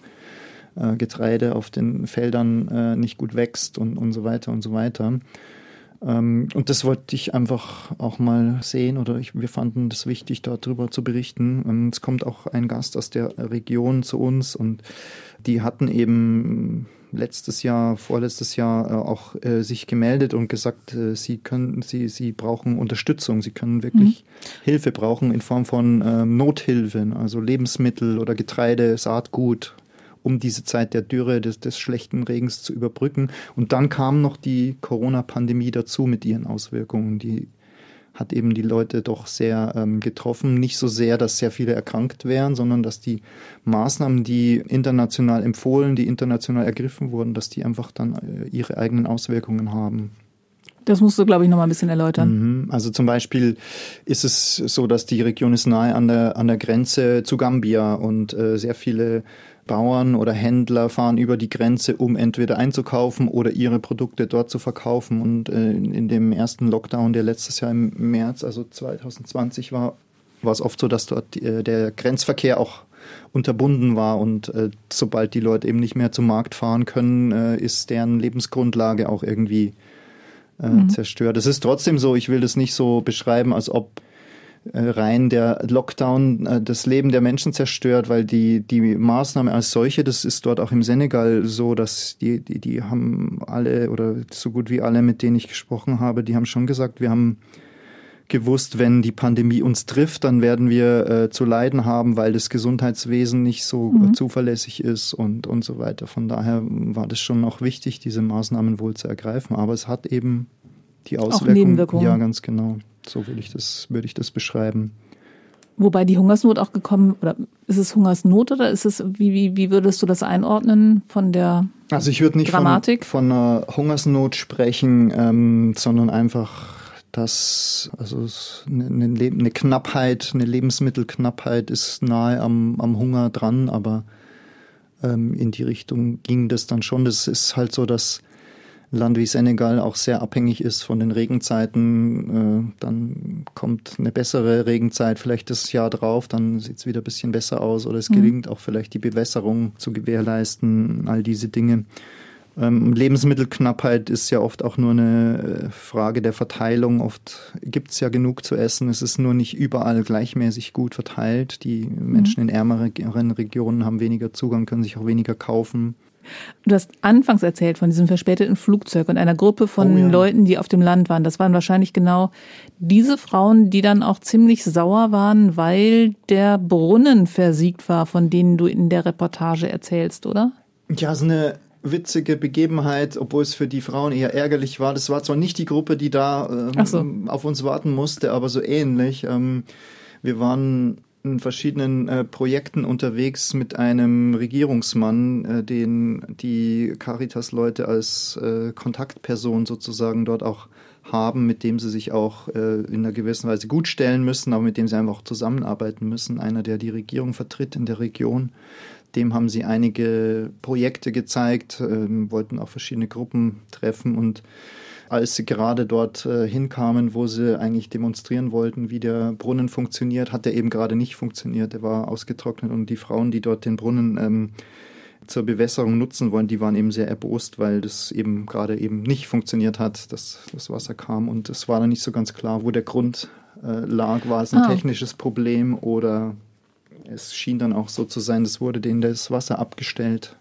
äh, Getreide auf den Feldern äh, nicht gut wächst und, und so weiter und so weiter. Ähm, und das wollte ich einfach auch mal sehen oder ich, wir fanden das wichtig, darüber zu berichten. Und es kommt auch ein Gast aus der Region zu uns und die hatten eben letztes Jahr, vorletztes Jahr äh, auch äh, sich gemeldet und gesagt, äh, sie können, sie, sie brauchen Unterstützung, sie können wirklich mhm. Hilfe brauchen in Form von ähm, Nothilfen, also Lebensmittel oder Getreide, Saatgut, um diese Zeit der Dürre, des, des schlechten Regens zu überbrücken. Und dann kam noch die Corona-Pandemie dazu mit ihren Auswirkungen, die hat eben die Leute doch sehr ähm, getroffen. Nicht so sehr, dass sehr viele erkrankt wären, sondern dass die Maßnahmen, die international empfohlen, die international ergriffen wurden, dass die einfach dann äh, ihre eigenen Auswirkungen haben. Das musst du, glaube ich, noch mal ein bisschen erläutern. Mhm. Also zum Beispiel ist es so, dass die Region ist nahe an der, an der Grenze zu Gambia und äh, sehr viele Bauern oder Händler fahren über die Grenze, um entweder einzukaufen oder ihre Produkte dort zu verkaufen. Und äh, in dem ersten Lockdown, der letztes Jahr im März, also 2020 war, war es oft so, dass dort äh, der Grenzverkehr auch unterbunden war und äh, sobald die Leute eben nicht mehr zum Markt fahren können, äh, ist deren Lebensgrundlage auch irgendwie äh, mhm. zerstört. Es ist trotzdem so, ich will das nicht so beschreiben, als ob rein der Lockdown äh, das Leben der Menschen zerstört, weil die, die Maßnahme als solche, das ist dort auch im Senegal so, dass die, die, die haben alle oder so gut wie alle, mit denen ich gesprochen habe, die haben schon gesagt, wir haben gewusst, wenn die Pandemie uns trifft, dann werden wir äh, zu leiden haben, weil das Gesundheitswesen nicht so mhm. zuverlässig ist und, und so weiter. Von daher war das schon auch wichtig, diese Maßnahmen wohl zu ergreifen. Aber es hat eben die Auswirkungen. Ja, ganz genau. So würde ich das, würde ich das beschreiben. Wobei die Hungersnot auch gekommen, oder ist es Hungersnot oder ist es, wie, wie, wie würdest du das einordnen von der Also ich würde nicht Dramatik? Von, von einer Hungersnot sprechen, ähm, sondern einfach, dass also eine, eine, eine Knappheit, eine Lebensmittelknappheit ist nahe am, am Hunger dran, aber ähm, in die Richtung ging das dann schon. Das ist halt so, dass Land wie Senegal auch sehr abhängig ist von den Regenzeiten. Äh, dann kommt eine bessere Regenzeit vielleicht das Jahr drauf, dann sieht es wieder ein bisschen besser aus oder es mhm. gelingt auch vielleicht die Bewässerung zu gewährleisten, all diese Dinge. Ähm, Lebensmittelknappheit ist ja oft auch nur eine äh, Frage der Verteilung. Oft gibt es ja genug zu essen. Es ist nur nicht überall gleichmäßig gut verteilt. Die Menschen mhm. in ärmeren Regionen haben weniger Zugang, können sich auch weniger kaufen. Du hast anfangs erzählt von diesem verspäteten Flugzeug und einer Gruppe von oh ja. Leuten, die auf dem Land waren. Das waren wahrscheinlich genau diese Frauen, die dann auch ziemlich sauer waren, weil der Brunnen versiegt war, von denen du in der Reportage erzählst, oder? Ja, so eine witzige Begebenheit, obwohl es für die Frauen eher ärgerlich war. Das war zwar nicht die Gruppe, die da ähm, so. auf uns warten musste, aber so ähnlich. Ähm, wir waren in verschiedenen äh, Projekten unterwegs mit einem Regierungsmann, äh, den die Caritas-Leute als äh, Kontaktperson sozusagen dort auch haben, mit dem sie sich auch äh, in einer gewissen Weise gut stellen müssen, aber mit dem sie einfach auch zusammenarbeiten müssen. Einer, der die Regierung vertritt in der Region. Dem haben sie einige Projekte gezeigt, ähm, wollten auch verschiedene Gruppen treffen und als sie gerade dort äh, hinkamen, wo sie eigentlich demonstrieren wollten, wie der Brunnen funktioniert, hat der eben gerade nicht funktioniert. Er war ausgetrocknet und die Frauen, die dort den Brunnen ähm, zur Bewässerung nutzen wollen, die waren eben sehr erbost, weil das eben gerade eben nicht funktioniert hat, dass das Wasser kam. Und es war dann nicht so ganz klar, wo der Grund äh, lag. War es ein ah. technisches Problem oder es schien dann auch so zu sein, es wurde denen das Wasser abgestellt.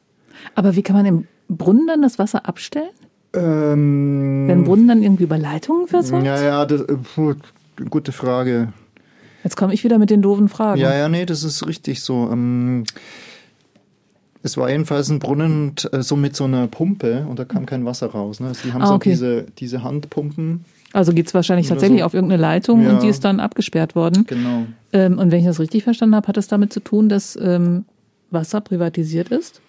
Aber wie kann man im Brunnen dann das Wasser abstellen? Ähm, Werden Brunnen dann irgendwie über Leitungen versorgt? Ja, ja, das, äh, gute Frage. Jetzt komme ich wieder mit den doofen Fragen. Ja, ja, nee, das ist richtig so. Ähm, es war jedenfalls ein Brunnen äh, so mit so einer Pumpe und da kam kein Wasser raus. Ne? Sie haben ah, okay. so diese, diese Handpumpen. Also geht es wahrscheinlich tatsächlich so. auf irgendeine Leitung ja. und die ist dann abgesperrt worden. Genau. Ähm, und wenn ich das richtig verstanden habe, hat es damit zu tun, dass ähm, Wasser privatisiert ist?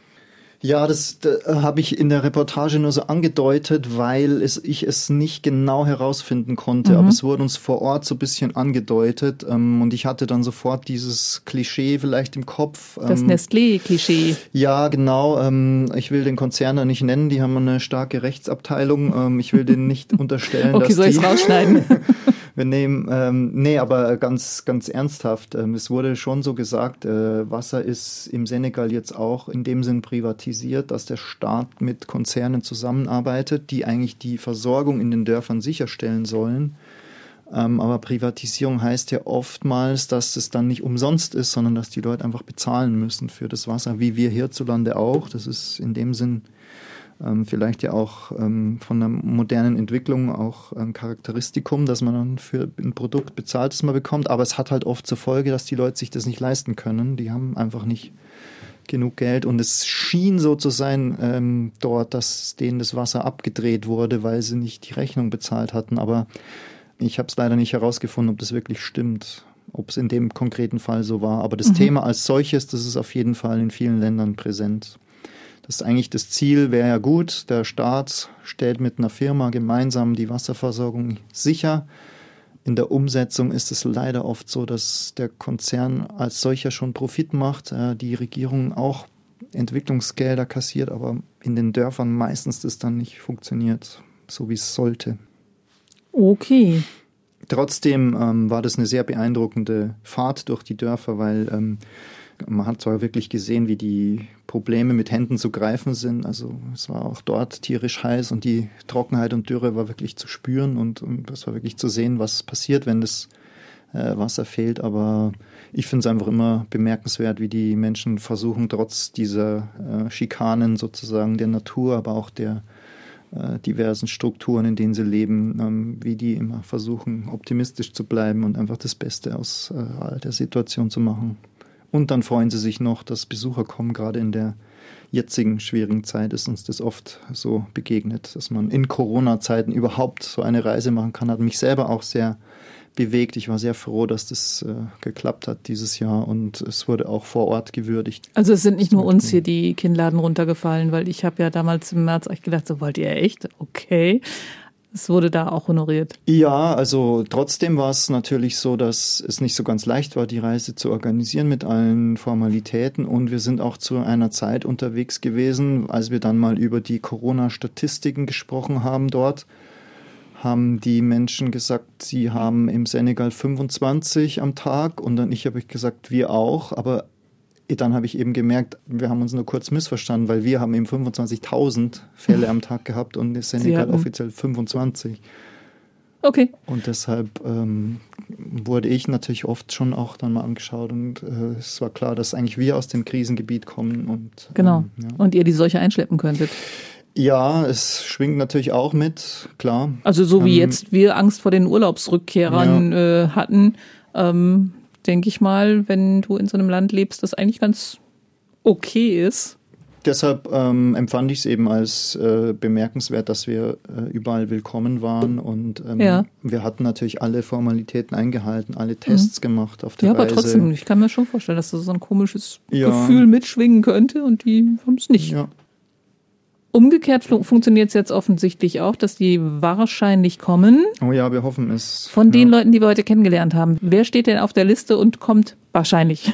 Ja, das, das habe ich in der Reportage nur so angedeutet, weil es, ich es nicht genau herausfinden konnte. Mhm. Aber es wurde uns vor Ort so ein bisschen angedeutet. Ähm, und ich hatte dann sofort dieses Klischee vielleicht im Kopf. Das ähm, Nestlé-Klischee. Ja, genau. Ähm, ich will den Konzern da nicht nennen. Die haben eine starke Rechtsabteilung. Ähm, ich will denen nicht unterstellen, okay, dass soll ich rausschneiden? Wir nehmen, ähm, nee, aber ganz, ganz ernsthaft. Ähm, es wurde schon so gesagt, äh, Wasser ist im Senegal jetzt auch in dem Sinn privatisiert, dass der Staat mit Konzernen zusammenarbeitet, die eigentlich die Versorgung in den Dörfern sicherstellen sollen. Ähm, aber Privatisierung heißt ja oftmals, dass es dann nicht umsonst ist, sondern dass die Leute einfach bezahlen müssen für das Wasser, wie wir hierzulande auch. Das ist in dem Sinn ähm, vielleicht ja auch ähm, von der modernen Entwicklung auch ein Charakteristikum, dass man dann für ein Produkt bezahlt, das man bekommt. Aber es hat halt oft zur Folge, dass die Leute sich das nicht leisten können. Die haben einfach nicht genug Geld und es schien so zu sein ähm, dort, dass denen das Wasser abgedreht wurde, weil sie nicht die Rechnung bezahlt hatten. Aber ich habe es leider nicht herausgefunden, ob das wirklich stimmt, ob es in dem konkreten Fall so war. Aber das mhm. Thema als solches, das ist auf jeden Fall in vielen Ländern präsent. Das ist eigentlich das Ziel, wäre ja gut. Der Staat stellt mit einer Firma gemeinsam die Wasserversorgung sicher. In der Umsetzung ist es leider oft so, dass der Konzern als solcher schon Profit macht, äh, die Regierung auch Entwicklungsgelder kassiert, aber in den Dörfern meistens das dann nicht funktioniert, so wie es sollte. Okay. Trotzdem ähm, war das eine sehr beeindruckende Fahrt durch die Dörfer, weil ähm, man hat zwar wirklich gesehen, wie die Probleme mit Händen zu greifen sind. Also es war auch dort tierisch heiß und die Trockenheit und Dürre war wirklich zu spüren und, und das war wirklich zu sehen, was passiert, wenn das äh, Wasser fehlt. Aber ich finde es einfach immer bemerkenswert, wie die Menschen versuchen, trotz dieser äh, Schikanen sozusagen der Natur, aber auch der äh, diversen Strukturen, in denen sie leben, ähm, wie die immer versuchen, optimistisch zu bleiben und einfach das Beste aus äh, der Situation zu machen. Und dann freuen sie sich noch, dass Besucher kommen. Gerade in der jetzigen schwierigen Zeit ist uns das oft so begegnet, dass man in Corona-Zeiten überhaupt so eine Reise machen kann. Hat mich selber auch sehr bewegt. Ich war sehr froh, dass das äh, geklappt hat dieses Jahr und es wurde auch vor Ort gewürdigt. Also es sind nicht nur uns hier die Kinnladen runtergefallen, weil ich habe ja damals im März echt gedacht, so wollt ihr echt? Okay. Es wurde da auch honoriert. Ja, also trotzdem war es natürlich so, dass es nicht so ganz leicht war, die Reise zu organisieren mit allen Formalitäten. Und wir sind auch zu einer Zeit unterwegs gewesen, als wir dann mal über die Corona-Statistiken gesprochen haben dort haben die Menschen gesagt, sie haben im Senegal 25 am Tag und dann ich habe ich gesagt, wir auch, aber dann habe ich eben gemerkt, wir haben uns nur kurz missverstanden, weil wir haben eben 25.000 Fälle am Tag gehabt und Senegal offiziell 25. Okay. Und deshalb ähm, wurde ich natürlich oft schon auch dann mal angeschaut und äh, es war klar, dass eigentlich wir aus dem Krisengebiet kommen und genau ähm, ja. und ihr die Seuche einschleppen könntet. Ja, es schwingt natürlich auch mit, klar. Also so wie ähm, jetzt wir Angst vor den Urlaubsrückkehrern ja. äh, hatten, ähm, denke ich mal, wenn du in so einem Land lebst, das eigentlich ganz okay ist. Deshalb ähm, empfand ich es eben als äh, bemerkenswert, dass wir äh, überall willkommen waren und ähm, ja. wir hatten natürlich alle Formalitäten eingehalten, alle Tests mhm. gemacht auf der ja, Reise. Ja, aber trotzdem, ich kann mir schon vorstellen, dass das so ein komisches ja. Gefühl mitschwingen könnte und die haben es nicht. Ja. Umgekehrt funktioniert es jetzt offensichtlich auch, dass die wahrscheinlich kommen. Oh ja, wir hoffen es. Von ja. den Leuten, die wir heute kennengelernt haben. Wer steht denn auf der Liste und kommt wahrscheinlich?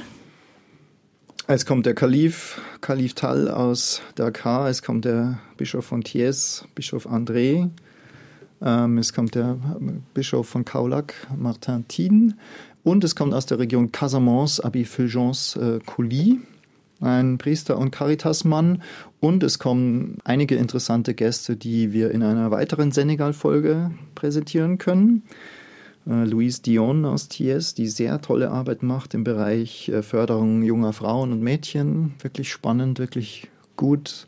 Es kommt der Kalif, Kalif Tal aus Dakar. Es kommt der Bischof von Thiès, Bischof André. Ähm, es kommt der Bischof von Kaulac, Martin Thien. Und es kommt aus der Region Casamance, Abby Fulgence äh, Coulis ein Priester und Caritasmann. Und es kommen einige interessante Gäste, die wir in einer weiteren Senegal-Folge präsentieren können. Äh, Louise Dion aus TS, die sehr tolle Arbeit macht im Bereich äh, Förderung junger Frauen und Mädchen. Wirklich spannend, wirklich gut.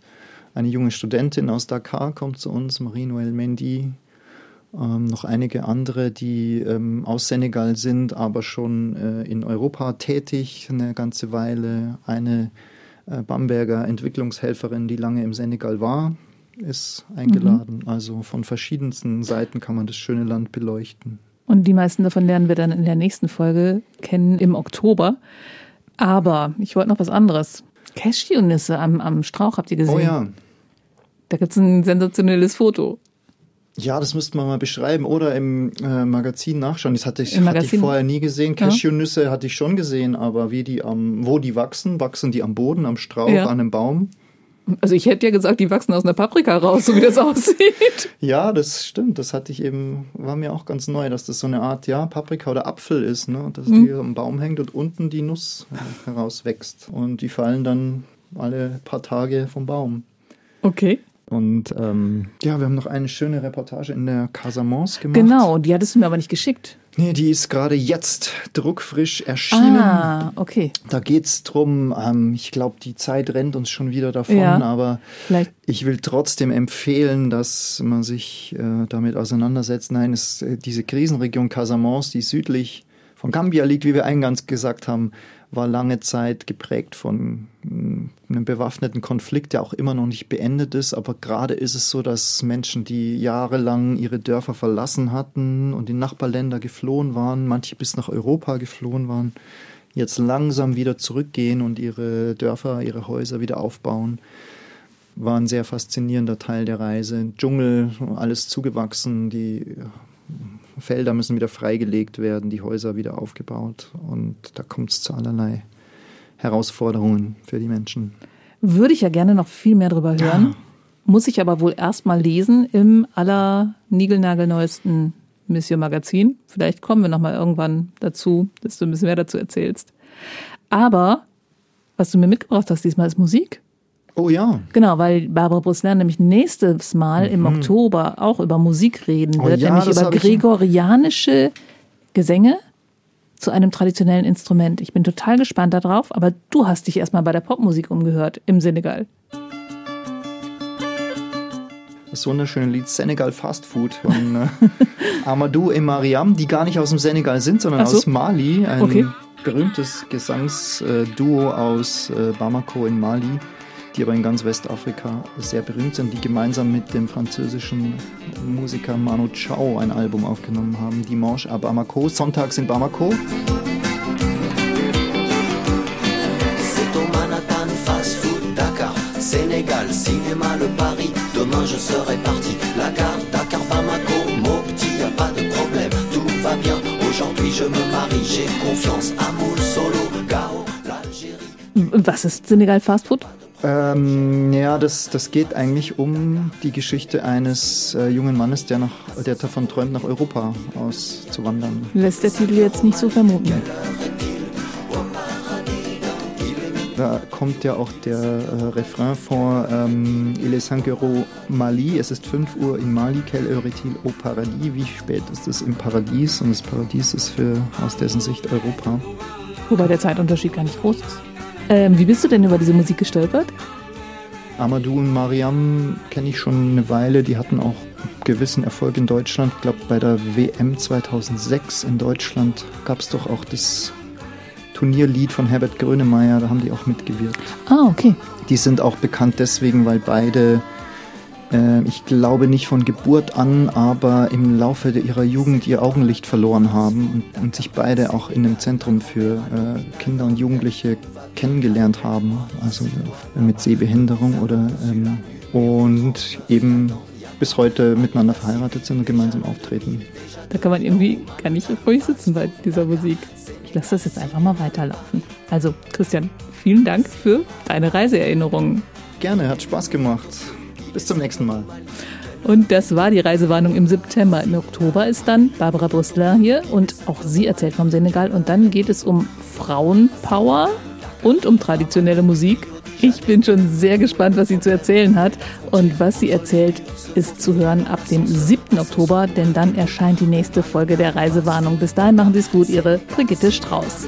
Eine junge Studentin aus Dakar kommt zu uns, Marie-Noël Mendy, ähm, noch einige andere, die ähm, aus Senegal sind, aber schon äh, in Europa tätig eine ganze Weile. Eine äh, Bamberger Entwicklungshelferin, die lange im Senegal war, ist eingeladen. Mhm. Also von verschiedensten Seiten kann man das schöne Land beleuchten. Und die meisten davon lernen wir dann in der nächsten Folge kennen im Oktober. Aber ich wollte noch was anderes. Cashewnüsse am, am Strauch habt ihr gesehen? Oh ja. Da gibt es ein sensationelles Foto. Ja, das müsste man mal beschreiben oder im äh, Magazin nachschauen. Das hatte ich, hatte ich vorher nie gesehen. Cashewnüsse ja. hatte ich schon gesehen, aber wie die am, wo die wachsen, wachsen die am Boden, am Strauch, ja. an einem Baum? Also ich hätte ja gesagt, die wachsen aus einer Paprika raus, so wie das aussieht. Ja, das stimmt. Das hatte ich eben, war mir auch ganz neu, dass das so eine Art, ja, Paprika oder Apfel ist, ne? Dass Mhm. die am Baum hängt und unten die Nuss herauswächst. Und die fallen dann alle paar Tage vom Baum. Okay. Und ähm, ja, wir haben noch eine schöne Reportage in der Casamance gemacht. Genau, die hattest du mir aber nicht geschickt. Nee, die ist gerade jetzt druckfrisch erschienen. Ah, okay. Da geht's drum, ähm, ich glaube, die Zeit rennt uns schon wieder davon, Ja. aber Vielleicht. ich will trotzdem empfehlen, dass man sich äh, damit auseinandersetzt. Nein, es, äh, diese Krisenregion Casamance, die südlich von Gambia liegt, wie wir eingangs gesagt haben, war lange Zeit geprägt von mh, einem bewaffneten Konflikt, der auch immer noch nicht beendet ist. Aber gerade ist es so, dass Menschen, die jahrelang ihre Dörfer verlassen hatten und in Nachbarländer geflohen waren, manche bis nach Europa geflohen waren, jetzt langsam wieder zurückgehen und ihre Dörfer, ihre Häuser wieder aufbauen war ein sehr faszinierender Teil der Reise. Dschungel, alles zugewachsen, die Felder müssen wieder freigelegt werden, die Häuser wieder aufgebaut und da kommt es zu allerlei Herausforderungen für die Menschen. Würde ich ja gerne noch viel mehr drüber hören. Muss ich aber wohl erst mal lesen im aller niegelnagelneuesten Mission Magazin. Vielleicht kommen wir noch mal irgendwann dazu, dass du ein bisschen mehr dazu erzählst. Aber was du mir mitgebracht hast diesmal ist Musik. Oh ja, Genau, weil Barbara Brusselin nämlich nächstes Mal im Oktober auch über Musik reden Oh wird, ja, nämlich über gregorianische Gesänge zu einem traditionellen Instrument. Ich bin total gespannt darauf, aber du hast dich erstmal bei der Popmusik umgehört im Senegal. das wunderschöne Lied Senegal Fast Food von äh, Amadou et Mariam, die gar nicht aus dem Senegal sind, sondern so. aus Mali. Ein Okay. berühmtes Gesangsduo aus äh, Bamako in Mali, die aber in ganz Westafrika sehr berühmt sind, die gemeinsam mit dem französischen Musiker Manu Chao ein Album aufgenommen haben, Dimanche à Bamako, Sonntags in Bamako. C'est au Manhattan, fast food, Dakar, Sénégal, cinéma, le Paris. Demain je serai parti. La gare, Dakar, Bamako, Mopti, y a pas de problème, tout va bien. Aujourd'hui je me marie, j'ai confiance, amour, solo, Gao, l'Algérie. Was ist Senegal Fast Food? Ähm, ja, das, das geht eigentlich um die Geschichte eines äh, jungen Mannes, der, nach, der davon träumt, nach Europa auszuwandern. Lässt der Titel jetzt nicht so vermuten. Da kommt ja auch der äh, Refrain vor ähm, Il est 5 Euro Mali, es ist 5 Uhr in Mali, quelle heure est-il au Paradis? Wie spät ist es im Paradies? Und das Paradies ist für aus dessen Sicht Europa. Wobei der Zeitunterschied gar nicht groß ist. Ähm, wie bist du denn über diese Musik gestolpert? Amadou und Mariam kenne ich schon eine Weile. Die hatten auch gewissen Erfolg in Deutschland. Ich glaube, bei der WM 2006 in Deutschland gab es doch auch das Turnierlied von Herbert Grönemeyer. Da haben die auch mitgewirkt. Ah, okay. Die sind auch bekannt deswegen, weil beide, ich glaube nicht von Geburt an, aber im Laufe ihrer Jugend ihr Augenlicht verloren haben und, und sich beide auch in dem Zentrum für äh, Kinder und Jugendliche kennengelernt haben, also mit Sehbehinderung oder ähm, und eben bis heute miteinander verheiratet sind und gemeinsam auftreten. Da kann man irgendwie gar nicht ruhig sitzen bei dieser Musik. Ich lasse das jetzt einfach mal weiterlaufen. Also, Christian, vielen Dank für deine Reiseerinnerungen. Gerne, hat Spaß gemacht. Bis zum nächsten Mal. Und das war die Reisewarnung im September. Im Oktober ist dann Barbara Brüsseler hier und auch sie erzählt vom Senegal. Und dann geht es um Frauenpower und um traditionelle Musik. Ich bin schon sehr gespannt, was sie zu erzählen hat. Und was sie erzählt, ist zu hören ab dem 7. Oktober, denn dann erscheint die nächste Folge der Reisewarnung. Bis dahin machen Sie es gut, Ihre Brigitte Strauß.